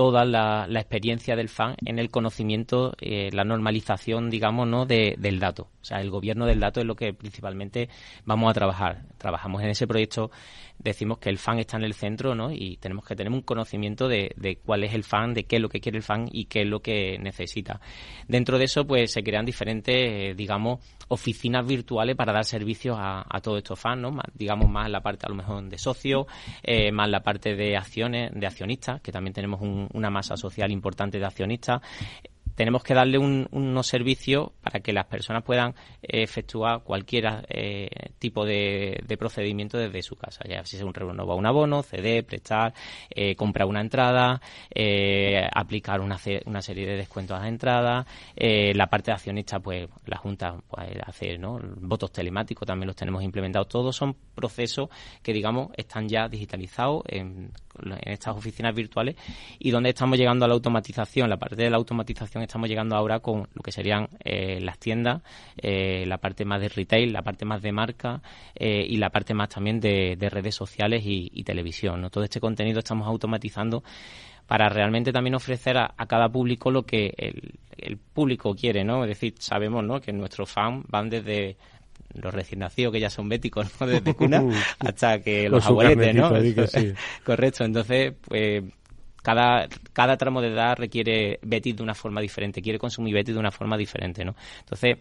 toda la, experiencia del fan en el conocimiento, eh, la normalización, digamos, ¿no? De, del dato. O sea, el gobierno del dato es lo que principalmente vamos a trabajar. Trabajamos en ese proyecto, decimos que el fan está en el centro, ¿no? Y tenemos que tener un conocimiento de, de cuál es el fan, de qué es lo que quiere el fan y qué es lo que necesita. Dentro de eso, pues se crean diferentes, eh, digamos, oficinas virtuales para dar servicios a, todos estos fans, ¿no? digamos más la parte a lo mejor de socios, eh, más la parte de acciones, de accionistas, que también tenemos una masa social importante de accionistas tenemos que darle unos servicios para que las personas puedan eh, efectuar cualquier eh, tipo de, procedimiento desde su casa, ya si se un renova un abono, ceder, prestar, eh, comprar una entrada, aplicar una, una, serie de descuentos a la entrada, la parte de accionista, pues la Junta puede hacer ¿no? votos telemáticos, también los tenemos implementados, todos son procesos que digamos están ya digitalizados en en estas oficinas virtuales y donde estamos llegando a la automatización. La parte de la automatización estamos llegando ahora con lo que serían eh, las tiendas, eh, la parte más de retail, la parte más de marca eh, y la parte más también de, redes sociales y, televisión. Todo este contenido estamos automatizando para realmente también ofrecer a, cada público lo que el, el, público quiere, ¿no? Es decir, sabemos, ¿no? Que nuestros fans van desde los recién nacidos que ya son béticos ¿no? desde cuna hasta que los abueletes, ¿no? Correcto, entonces pues cada cada tramo de edad requiere Betis de una forma diferente, quiere consumir Betis de una forma diferente, ¿no? Entonces,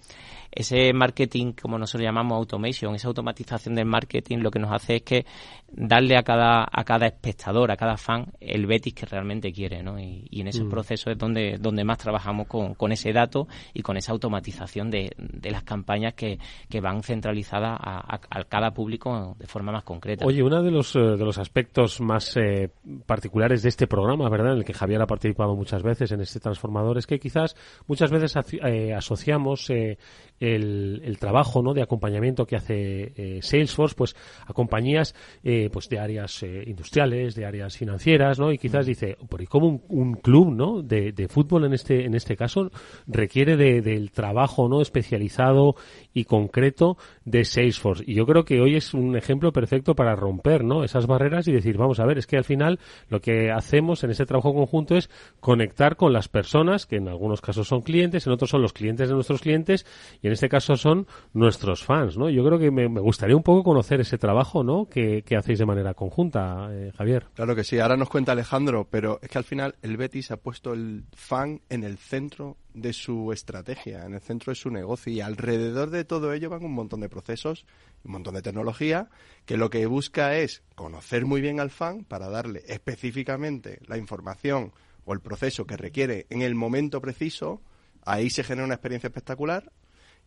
ese marketing, como nosotros llamamos automation, esa automatización del marketing, lo que nos hace es que darle a cada, a cada espectador, a cada fan, el Betis que realmente quiere, ¿no? Y, en ese Mm. proceso es donde, donde más trabajamos con, con ese dato y con esa automatización de, de las campañas que, que van centralizadas a, a- a cada público de forma más concreta. Oye, uno de los, eh, de los aspectos más eh, particulares de este programa, ¿verdad? En el que Javier ha participado muchas veces en este transformador, es que quizás muchas veces eh, asociamos eh, el, el trabajo ¿no? de acompañamiento que hace eh, Salesforce pues, a compañías eh, pues, de áreas eh, industriales, de áreas financieras, ¿no? Y quizás dice, ¿por y cómo un, un club ¿no? de, de fútbol en este, en este caso requiere de- del trabajo ¿no? especializado y concreto de Salesforce? Y yo creo que hoy es un ejemplo perfecto para romper ¿no? esas barreras y decir, vamos a ver, es que al final lo que hacemos en ese trabajo conjunto es conectar con las personas, que en algunos casos son clientes, en otros son los clientes de nuestros clientes y en este caso son nuestros fans, ¿no? Yo creo que me, gustaría un poco conocer ese trabajo, ¿no? Que, que hacéis de manera conjunta, eh, Javier. Claro que sí, ahora nos cuenta Alejandro, pero es que al final el Betis ha puesto el fan en el centro de su estrategia, en el centro de su negocio y alrededor de todo ello van un montón de procesos, un montón de tecnología que lo que busca es conocer muy bien al fan para darle específicamente la información o el proceso que requiere en el momento preciso, ahí se genera una experiencia espectacular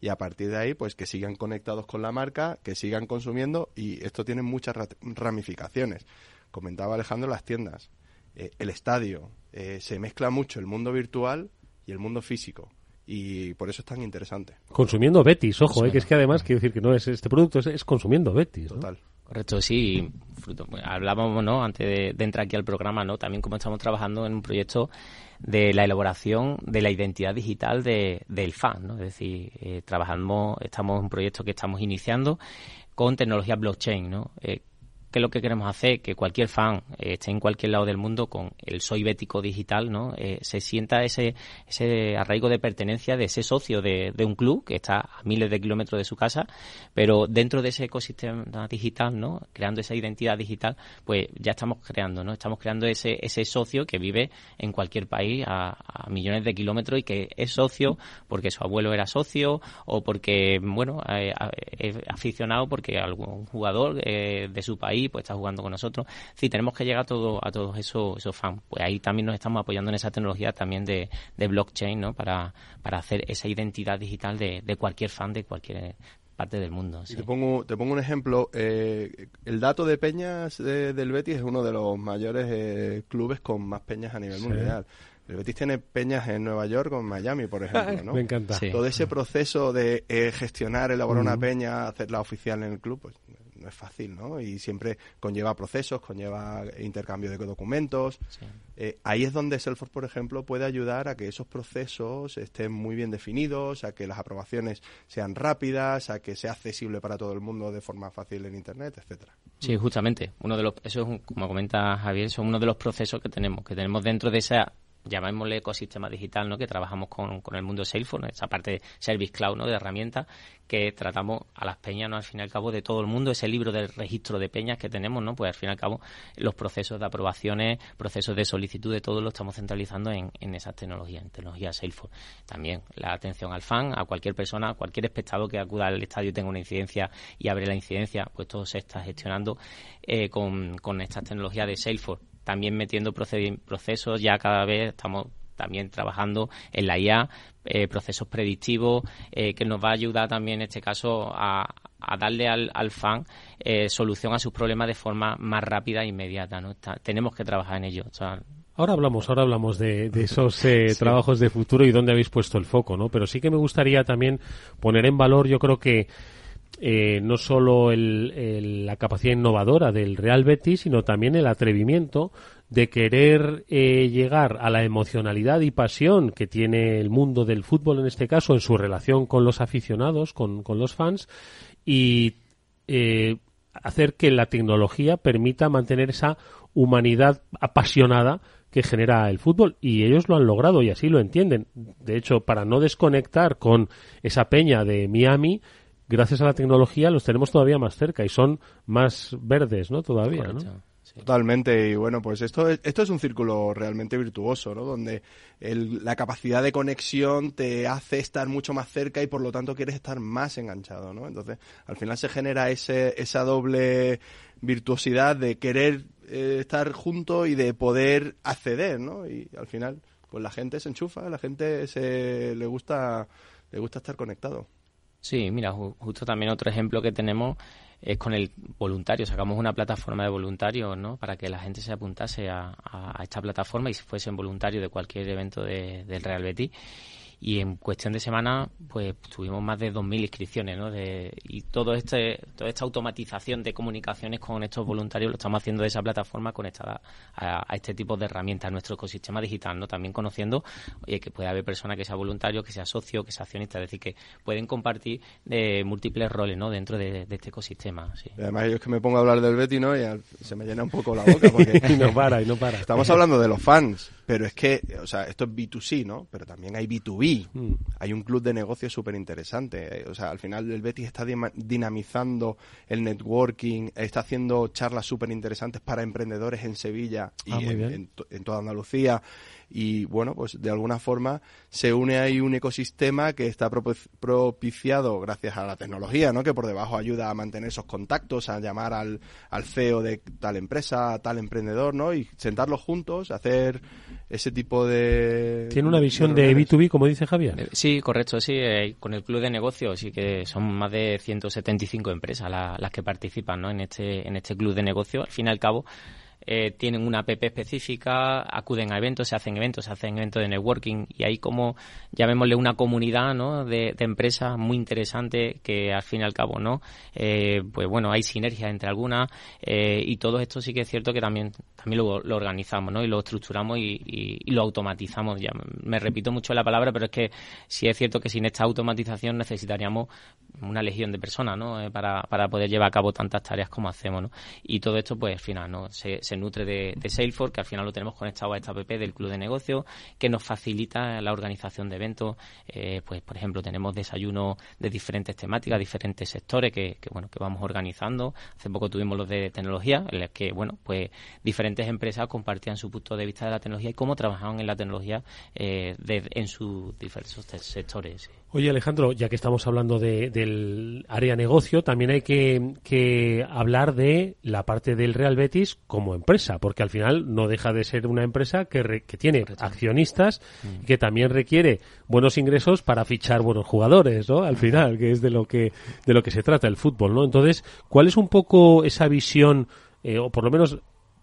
y a partir de ahí pues que sigan conectados con la marca, que sigan consumiendo y esto tiene muchas ra- ramificaciones. Comentaba Alejandro las tiendas, eh, el estadio, eh, se mezcla mucho el mundo virtual y el mundo físico y por eso es tan interesante. Consumiendo Betis, ojo, eh, que es que además quiero decir que no es este producto, es, es consumiendo Betis. ¿no? Total. Correcto, sí. Fruto. Hablábamos, ¿no? Antes de, de entrar aquí al programa, ¿no? También como estamos trabajando en un proyecto de la elaboración de la identidad digital de, del fan, ¿no? Es decir, eh, trabajamos, estamos en un proyecto que estamos iniciando con tecnología blockchain, ¿no? Eh, ¿Qué es lo que queremos hacer? Que cualquier fan eh, esté en cualquier lado del mundo con el soy bético digital, ¿no? Eh, se sienta ese, ese arraigo de pertenencia de ese socio de, de un club que está a miles de kilómetros de su casa, pero dentro de ese ecosistema digital, ¿no? Creando esa identidad digital, pues ya estamos creando, ¿no? Estamos creando ese, ese socio que vive en cualquier país a, a millones de kilómetros y que es socio porque su abuelo era socio o porque, bueno, eh, es aficionado porque algún jugador de su país pues está jugando con nosotros. Sí, tenemos que llegar a, todo, a todos esos, esos fans. Pues ahí también nos estamos apoyando en esa tecnología también de, de blockchain, ¿no? Para, para hacer esa identidad digital de, de cualquier fan de cualquier parte del mundo. sí. Y te pongo, te pongo un ejemplo. eh, el dato de peñas de- del Betis es uno de los mayores eh, clubes con más peñas a nivel Sí. mundial. El Betis tiene peñas en Nueva York o en Miami, por ejemplo, ¿no? Me encanta. Sí. Todo ese proceso de eh, gestionar, elaborar una peña, hacerla oficial en el club, pues no es fácil, ¿no? Y siempre conlleva procesos, conlleva intercambio de documentos. Eh, ahí es donde Salesforce, por ejemplo, puede ayudar a que esos procesos estén muy bien definidos, a que las aprobaciones sean rápidas, a que sea accesible para todo el mundo de forma fácil en Internet, etcétera. Sí, justamente. Uno de los, eso es, un- como comenta Javier, es uno de los procesos que tenemos, que tenemos dentro de esa, llamémosle ecosistema digital, ¿no? Que trabajamos con, con el mundo de Salesforce, esa parte de Service Cloud, ¿no? De herramientas que tratamos a las peñas, ¿no? Al fin y al cabo de todo el mundo, ese libro del registro de peñas que tenemos, ¿no? Pues al fin y al cabo los procesos de aprobaciones, procesos de solicitud de todo lo estamos centralizando en, en esas tecnologías, en tecnología Salesforce. También la atención al fan, a cualquier persona, a cualquier espectador que acuda al estadio y tenga una incidencia y abre la incidencia, pues todo se está gestionando eh, con, con estas tecnologías de Salesforce. También metiendo procesos, ya cada vez estamos también trabajando en la IA, eh, procesos predictivos, eh, que nos va a ayudar también en este caso a, a darle al, al fan eh, solución a sus problemas de forma más rápida e inmediata. ¿no? Está- tenemos que trabajar en ello. O sea, Ahora hablamos, ahora hablamos de, de esos eh, trabajos de futuro y dónde habéis puesto el foco, ¿no? Pero sí que me gustaría también poner en valor, yo creo que eh, no solo el- la capacidad innovadora del Real Betis, sino también el atrevimiento de querer eh, llegar a la emocionalidad y pasión que tiene el mundo del fútbol en este caso en su relación con los aficionados, con, con los fans y eh, hacer que la tecnología permita mantener esa humanidad apasionada que genera el fútbol y ellos lo han logrado y así lo entienden. De hecho, para no desconectar con esa peña de Miami, gracias a la tecnología los tenemos todavía más cerca y son más verdes, ¿no? Todavía, ¿no? Totalmente, y bueno, pues esto es, esto es un círculo realmente virtuoso, ¿no? Donde el- la capacidad de conexión te hace estar mucho más cerca y por lo tanto quieres estar más enganchado, ¿no? Entonces, al final se genera ese, esa doble virtuosidad de querer eh, estar junto y de poder acceder, ¿no? Y al final, pues la gente se enchufa, la gente se le gusta le gusta estar conectado. Sí, mira, ju- justo también otro ejemplo que tenemos es con el voluntario. Sacamos una plataforma de voluntarios, ¿no? Para que la gente se apuntase a, a- esta plataforma y fuesen voluntarios de cualquier evento de- del Real Betis. Y en cuestión de semana, pues tuvimos más de 2.000 inscripciones, ¿no? De, y todo este, toda esta automatización de comunicaciones con estos voluntarios lo estamos haciendo de esa plataforma conectada a, a este tipo de herramientas, a nuestro ecosistema digital, ¿no? También conociendo oye, que puede haber personas que sea voluntario, que sea socio, que sea accionista, es decir, que pueden compartir de múltiples roles, ¿no? Dentro de, de este ecosistema, sí. Y además yo es que me pongo a hablar del Betty, ¿no? Y al- se me llena un poco la boca porque... Y no para, y no para. Estamos hablando de los fans, pero es que, o sea, esto es B2C, ¿no? Pero también hay B2B. Mm. Hay un club de negocios súper interesante. O sea, al final el Betis está dinamizando el networking, está haciendo charlas súper interesantes para emprendedores en Sevilla y Ah, en toda Andalucía. Y bueno, pues de alguna forma se une ahí un ecosistema que está propiciado gracias a la tecnología, ¿no? Que por debajo ayuda a mantener esos contactos, a llamar al, al CEO de tal empresa, tal emprendedor, ¿no? Y sentarlos juntos, hacer ese tipo de... Tiene una visión de reuniones. B2B, como dice Javier. Eh, Sí, correcto, sí. eh, con el club de negocios sí que son más de 175 empresas la- las que participan ¿no? en, este, en este club de negocios. Al fin y al cabo, eh, tienen una app específica, acuden a eventos, se hacen eventos, se hacen eventos de networking y hay como, llamémosle una comunidad ¿no? de, empresas muy interesante que al fin y al cabo, ¿no? Eh, pues bueno, hay sinergias entre algunas eh, y todo esto sí que es cierto que también, también lo, organizamos ¿no? y lo estructuramos y, y- lo automatizamos. Ya me repito mucho la palabra, pero es que sí es cierto que sin esta automatización necesitaríamos una legión de personas ¿no? Eh, para, para poder llevar a cabo tantas tareas como hacemos. ¿no? Y todo esto, pues al final, ¿no? se nutre de, Salesforce, que al final lo tenemos conectado a esta app del Club de Negocios, que nos facilita la organización de eventos. Eh, pues, por ejemplo, tenemos desayunos de diferentes temáticas, diferentes sectores que, que, bueno, que vamos organizando. Hace poco tuvimos los de tecnología, en los que, bueno, pues diferentes empresas compartían su punto de vista de la tecnología y cómo trabajaban en la tecnología eh, de- en sus diversos sectores. Oye, Alejandro, ya que estamos hablando de- del área negocio, también hay que, que hablar de la parte del Real Betis como empresa, porque al final no deja de ser una empresa que, re- que tiene accionistas y que también requiere buenos ingresos para fichar buenos jugadores, ¿no? Al final, que es de lo que de lo que se trata el fútbol, ¿no? Entonces, ¿cuál es un poco esa visión, eh, o por lo menos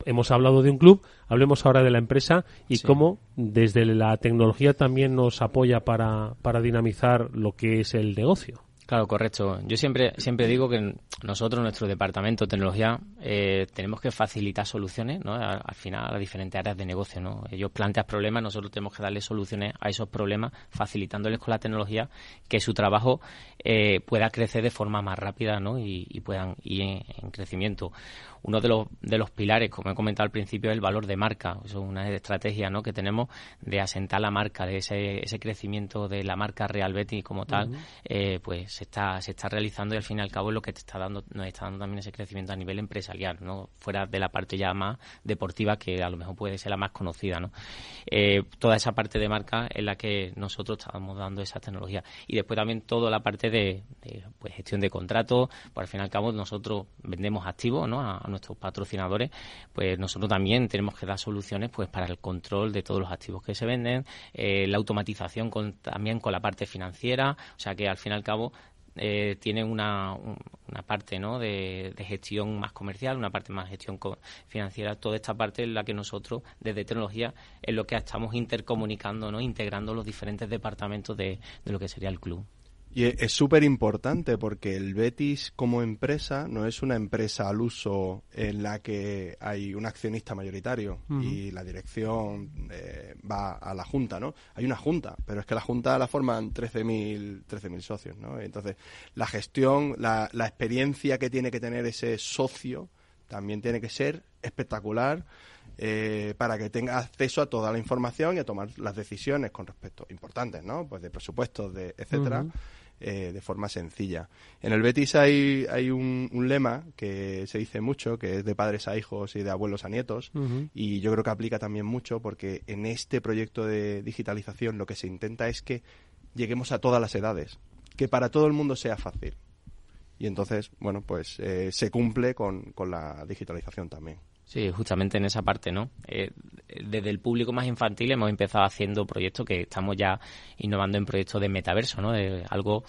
hemos hablado de un club, hablemos ahora de la empresa y Sí. cómo desde la tecnología también nos apoya para, para dinamizar lo que es el negocio. Claro, correcto. Yo siempre siempre digo que nosotros, nuestro departamento de tecnología, eh, tenemos que facilitar soluciones, ¿no? Al, al final a las diferentes áreas de negocio, ¿no? Ellos plantean problemas, nosotros tenemos que darle soluciones a esos problemas, facilitándoles con la tecnología que su trabajo eh, pueda crecer de forma más rápida, ¿no? Y, y puedan ir en, en crecimiento. Uno de los, de los pilares, como he comentado al principio, es el valor de marca. Es una estrategia ¿no? que tenemos de asentar la marca, de ese, ese crecimiento de la marca Real Betis como tal, eh, pues se está, se está realizando y al fin y al cabo es lo que te está dando, nos está dando también ese crecimiento a nivel empresarial, ¿no? fuera de la parte ya más deportiva que a lo mejor puede ser la más conocida. ¿no? Eh, toda esa parte de marca es la que nosotros estamos dando esa tecnología. Y después también toda la parte de, de, pues, gestión de contratos, pues al fin y al cabo nosotros vendemos activos ¿no? a, nuestros patrocinadores, pues nosotros también tenemos que dar soluciones pues para el control de todos los activos que se venden, eh, la automatización con, también con la parte financiera, o sea que al fin y al cabo eh, tiene una, un- una parte ¿no? de, de gestión más comercial, una parte más gestión co- financiera. Toda esta parte es la que nosotros, desde tecnología, es lo que estamos intercomunicando, ¿no? integrando los diferentes departamentos de, de lo que sería el club. Y e- es súper importante porque el Betis como empresa no es una empresa al uso en la que hay un accionista mayoritario y la dirección eh, va a la junta, ¿no? Hay una junta, pero es que la junta la forman 13.000 13.000 socios, ¿no? Entonces, la gestión, la, la experiencia que tiene que tener ese socio también tiene que ser espectacular eh, para que tenga acceso a toda la información y a tomar las decisiones con respecto importantes, ¿no? Pues de presupuestos, de etcétera. Eh, de forma sencilla. En el Betis hay, hay un, lema que se dice mucho, que es de padres a hijos y de abuelos a nietos, y yo creo que aplica también mucho porque en este proyecto de digitalización lo que se intenta es que lleguemos a todas las edades, que para todo el mundo sea fácil. Y entonces, bueno, pues eh, se cumple con, con la digitalización también. Sí, justamente en esa parte, ¿no? Eh, desde el público más infantil hemos empezado haciendo proyectos que estamos ya innovando en proyectos de metaverso, ¿no? De algo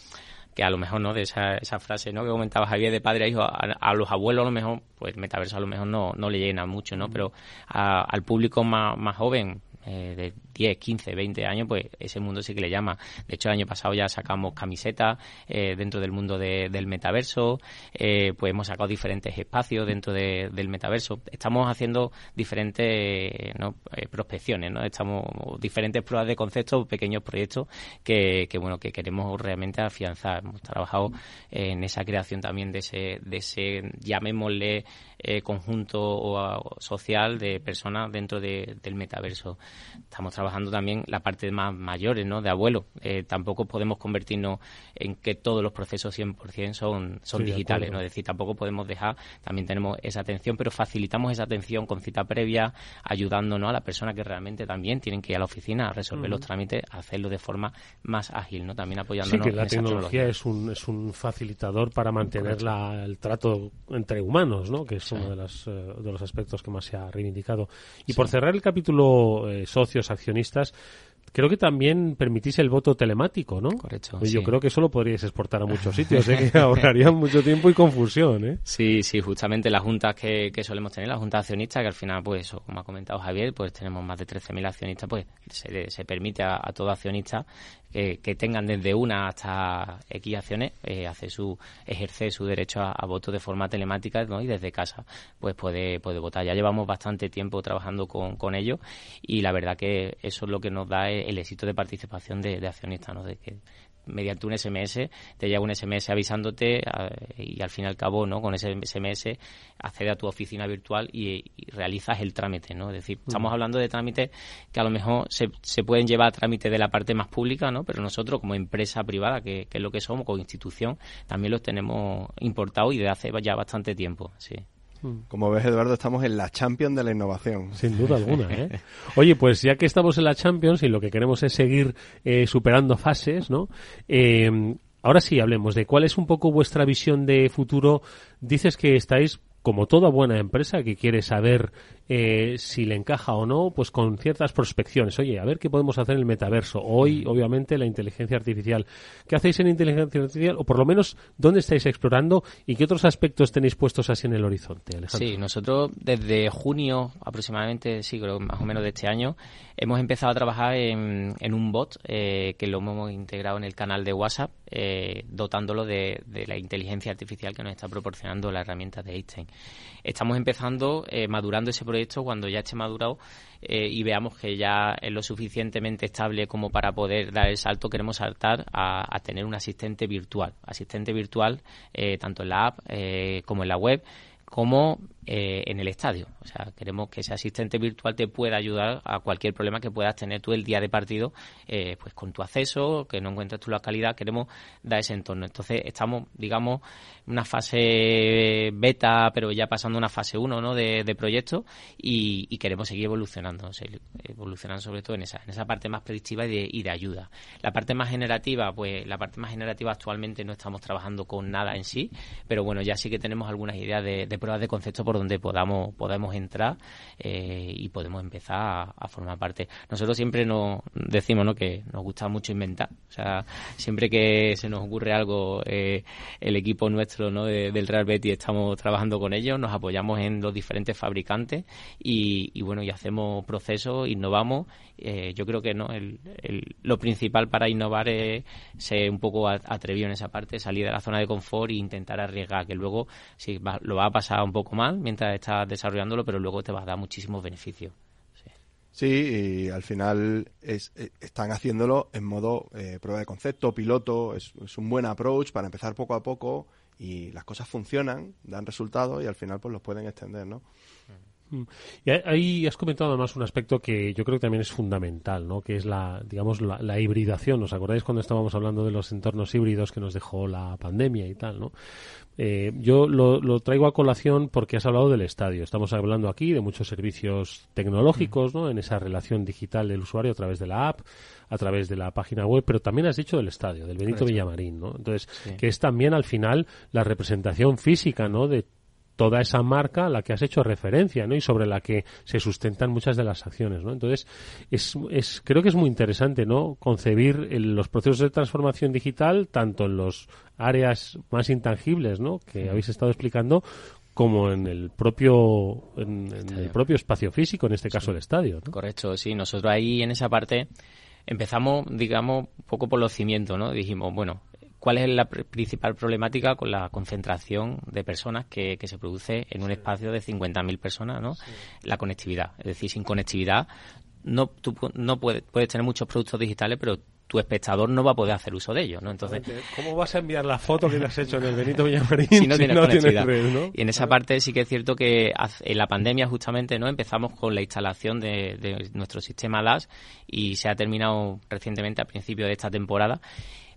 que a lo mejor, ¿no? De esa, esa frase, ¿no? Que comentaba Javier de padre a hijo, a, los abuelos a lo mejor, pues metaverso a lo mejor no, no le llena mucho, ¿no? Pero al público más, más joven, eh, de 10, 15, 20 años, pues ese mundo sí que le llama. De hecho, el año pasado ya sacamos camisetas eh, dentro del mundo del metaverso, eh, pues hemos sacado diferentes espacios dentro del metaverso. Estamos haciendo diferentes prospecciones, ¿no? Estamos diferentes pruebas de conceptos, pequeños proyectos que, bueno que queremos realmente afianzar. Hemos trabajado en esa creación también de ese, de ese llamémosle conjunto social de personas dentro del metaverso. Estamos trabajando también la parte más mayores, ¿no? De abuelos. Eh, tampoco podemos convertirnos en que todos los procesos 100% son, son digitales, ¿no? Es decir, tampoco podemos dejar, también tenemos esa atención, pero facilitamos esa atención con cita previa, ayudándonos a las personas que realmente también tienen que ir a la oficina a resolver los trámites, a hacerlo de forma más ágil, ¿no? También apoyándonos sí, que la tecnología es un, es un facilitador para mantener el trato entre humanos, ¿no? Que es uno de, las, eh, de los aspectos que más se ha reivindicado. Y por cerrar el capítulo eh, socios, accionistas, creo que también permitís el voto telemático, ¿no? Correcto. Yo creo que eso lo podríais exportar a muchos sitios, ¿eh? que ahorrarían mucho tiempo y confusión, ¿eh? Sí, sí, justamente las juntas que, solemos tener, la junta accionista, que al final, pues, como ha comentado Javier, pues tenemos más de 13.000 accionistas, pues se, se permite a, a, todo accionista que tengan desde una hasta X acciones, eh, hace su, ejercer su derecho a, voto de forma telemática ¿no? y desde casa pues puede, puede votar. Ya llevamos bastante tiempo trabajando con, con ellos y la verdad que eso es lo que nos da el, éxito de participación de, de accionistas, ¿no? de que mediante un SMS, te llega un SMS avisándote y al fin y al cabo, ¿no? Con ese SMS accede a tu oficina virtual y, realizas el trámite, ¿no? Es decir, estamos hablando de trámites que a lo mejor se, se, pueden llevar a trámite de la parte más pública, ¿no? Pero nosotros como empresa privada, que, que es lo que somos, como institución, también los tenemos importados y de hace ya bastante tiempo, sí. Mm. Como ves, Eduardo, estamos en la Champions de la innovación. Sin duda alguna. ¿eh? Oye, pues ya que estamos en la Champions y lo que queremos es seguir eh, superando fases, ¿no? Eh, ahora sí, hablemos de cuál es un poco vuestra visión de futuro. Dices que estáis como toda buena empresa que quiere saber eh, si le encaja o no, pues con ciertas prospecciones. Oye, a ver qué podemos hacer en el metaverso. Hoy, obviamente, la inteligencia artificial. ¿Qué hacéis en inteligencia artificial? O por lo menos, ¿dónde estáis explorando y qué otros aspectos tenéis puestos así en el horizonte, Alejandro? Sí, nosotros desde junio aproximadamente, sí, creo más o menos de este año, hemos empezado a trabajar en, un bot eh, que lo hemos integrado en el canal de WhatsApp, eh, dotándolo de, de, la inteligencia artificial que nos está proporcionando la herramienta de Einstein. Estamos empezando, eh, madurando ese proyecto cuando ya esté madurado eh, y veamos que ya es lo suficientemente estable como para poder dar el salto, queremos saltar a, tener un asistente virtual. Asistente virtual eh, tanto en la app como en la web como eh, en el estadio. O sea, queremos que ese asistente virtual te pueda ayudar a cualquier problema que puedas tener tú el día de partido, eh, pues con tu acceso, que no encuentres tú la calidad, queremos dar ese entorno. Entonces, estamos, digamos, en una fase beta, pero ya pasando una fase 1 ¿no? de, proyecto y, queremos seguir evolucionando, evolucionando sobre todo en esa, en esa parte más predictiva y de, ayuda. La parte más generativa, pues la parte más generativa actualmente no estamos trabajando con nada en sí, pero bueno, ya sí que tenemos algunas ideas de, de pruebas de concepto por donde podamos, podemos entrar eh, y podemos empezar a, formar parte. Nosotros siempre nos decimos ¿no? que nos gusta mucho inventar. O sea, siempre que se nos ocurre algo, eh, el equipo nuestro ¿no? del Real Betis estamos trabajando con ellos, nos apoyamos en los diferentes fabricantes y, y bueno, y hacemos procesos, innovamos eh, yo creo que no el, lo principal para innovar es ser un poco atrevido en esa parte, salir de la zona de confort e intentar arriesgar, que luego sí, lo va a pasar un poco mal mientras estás desarrollándolo, pero luego te va a dar muchísimos beneficios. Sí, y al final es, eh, están haciéndolo en modo eh, prueba de concepto, piloto, es, es, un buen approach para empezar poco a poco y las cosas funcionan, dan resultados y al final pues los pueden extender, ¿no? Mm. Y ahí has comentado además un aspecto que yo creo que también es fundamental, ¿no? Que es la, digamos, la, hibridación. ¿Os acordáis cuando estábamos hablando de los entornos híbridos que nos dejó la pandemia y tal, ¿no? Eh, yo lo, traigo a colación porque has hablado del estadio. Estamos hablando aquí de muchos servicios tecnológicos, ¿no? En esa relación digital del usuario a través de la app, a través de la página web, pero también has dicho del estadio, del Benito Villamarín, ¿no? Entonces, que es también al final la representación física, ¿no? De toda esa marca a la que has hecho referencia, ¿no? Y sobre la que se sustentan muchas de las acciones, ¿no? Entonces, es, es creo que es muy interesante, ¿no? Concebir los procesos de transformación digital tanto en los áreas más intangibles, ¿no? Que habéis estado explicando, como en el propio en, el propio espacio físico, en este caso el estadio. ¿no? Correcto, sí. Nosotros ahí en esa parte empezamos, digamos, un poco por los cimientos, ¿no? Dijimos, bueno, ¿Cuál es la principal problemática con la concentración de personas que, se produce en un espacio de 50.000 personas? ¿no? La conectividad. Es decir, sin conectividad no, tú no puedes, puedes tener muchos productos digitales, pero tu espectador no va a poder hacer uso de ellos, ¿no? Entonces, ¿cómo vas a enviar la foto que le has hecho en el Benito Villamarín si no tienes conectividad? Y en esa parte sí que es cierto que en la pandemia justamente no empezamos con la instalación de, de nuestro sistema DAS y se ha terminado recientemente a principio de esta temporada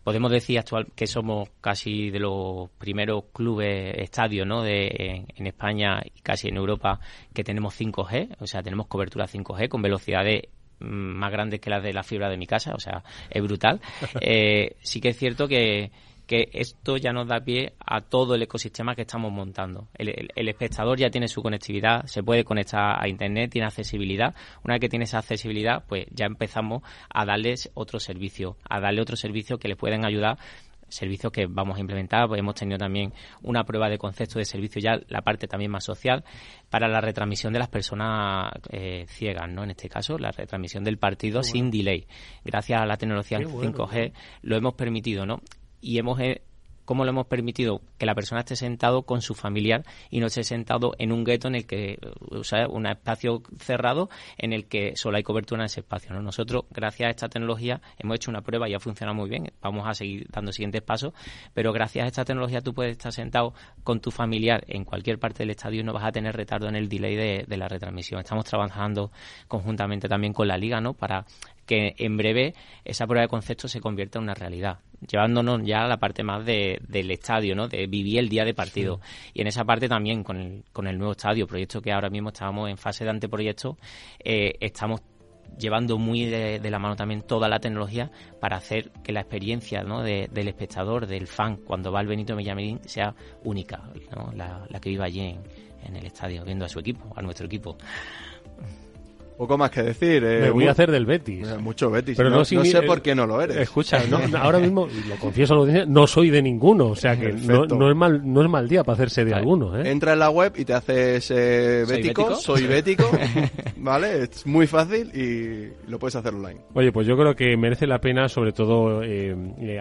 podemos decir actual que somos casi de los primeros clubes estadios ¿no? de, en, España y casi en Europa que tenemos 5G, o sea, tenemos cobertura 5G con velocidades mm, más grandes que las de la fibra de mi casa, o sea, es brutal. Eh, sí que es cierto que que esto ya nos da pie a todo el ecosistema que estamos montando. El, espectador ya tiene su conectividad, se puede conectar a Internet, tiene accesibilidad. Una vez que tiene esa accesibilidad, pues ya empezamos a darles otro servicio, a darle otro servicio que le pueden ayudar servicios que vamos a implementar. Pues hemos tenido también una prueba de concepto de servicio ya, la parte también más social, para la retransmisión de las personas eh, ciegas, ¿no? En este caso, la retransmisión del partido sin delay. Gracias a la tecnología 5G lo hemos permitido, ¿no? Y hemos eh, cómo lo hemos permitido que la persona esté sentado con su familiar y no esté sentado en un gueto en el que, o sea, un espacio cerrado en el que solo hay cobertura en ese espacio. ¿no? Nosotros, gracias a esta tecnología, hemos hecho una prueba y ha funcionado muy bien. Vamos a seguir dando siguientes pasos, pero gracias a esta tecnología tú puedes estar sentado con tu familiar en cualquier parte del estadio y no vas a tener retardo en el delay de, de la retransmisión. Estamos trabajando conjuntamente también con la liga, ¿no? Para que en breve esa prueba de concepto se convierta en una realidad, llevándonos ya a la parte más de, del estadio, ¿no? de vivir el día de partido. Y en esa parte también con el, con el nuevo estadio, proyecto que ahora mismo estábamos en fase de anteproyecto, eh, estamos llevando muy de, la mano también toda la tecnología para hacer que la experiencia ¿no? del espectador, del fan, cuando va al Benito Villamarín, sea única, ¿no? la, que viva allí en, en el estadio, viendo a su equipo, a nuestro equipo. Poco más que decir. Eh, Me voy a hacer del Betis. Eh, mucho Betis. Pero no, sé por qué no lo eres. Escucha, ahora mismo, lo confieso, no soy de ninguno. O sea que no, es mal, no es mal día para hacerse de alguno. ¿eh? Entra en la web y te haces eh, bético. Soy bético. ¿Vale? Es muy fácil y lo puedes hacer online. Oye, pues yo creo que merece la pena, sobre todo,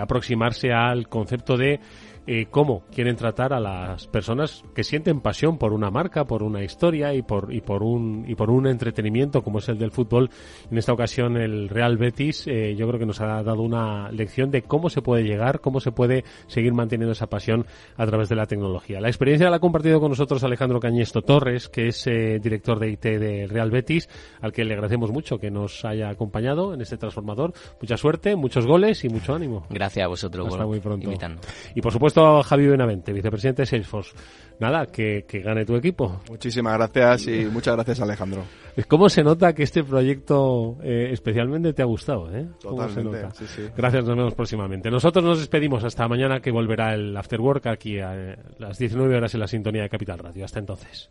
aproximarse al concepto de eh, cómo quieren tratar a las personas que sienten pasión por una marca, por una historia y por, y por, un, y por un entretenimiento como es el del fútbol. En esta ocasión el Real Betis eh, yo creo que nos ha dado una lección de cómo se puede llegar, cómo se puede seguir manteniendo esa pasión a través de la tecnología. La experiencia la ha compartido con nosotros Alejandro Cañesto Torres, que es eh, director de IT del Real Betis, al que le agradecemos mucho que nos haya acompañado en este transformador. Mucha suerte, muchos goles y mucho ánimo. Gracias a vosotros Hasta muy pronto. Invitando. Y por supuesto a Javi Benavente, vicepresidente de Salesforce. Nada, que, gane tu equipo. Muchísimas gracias y muchas gracias Alejandro. ¿Cómo se nota que este proyecto eh, especialmente te ha gustado? Eh? Totalmente, Gracias, nos vemos próximamente. Nosotros nos despedimos hasta mañana que volverá el After Work aquí a las 19 horas en la sintonía de Capital Radio. Hasta entonces.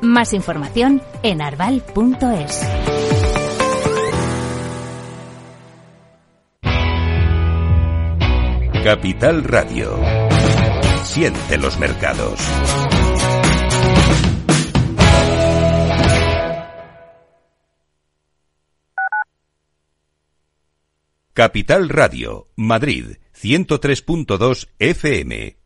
Más información en arval.es. Capital Radio. Siente los mercados. Capital Radio, Madrid, 103.2 FM.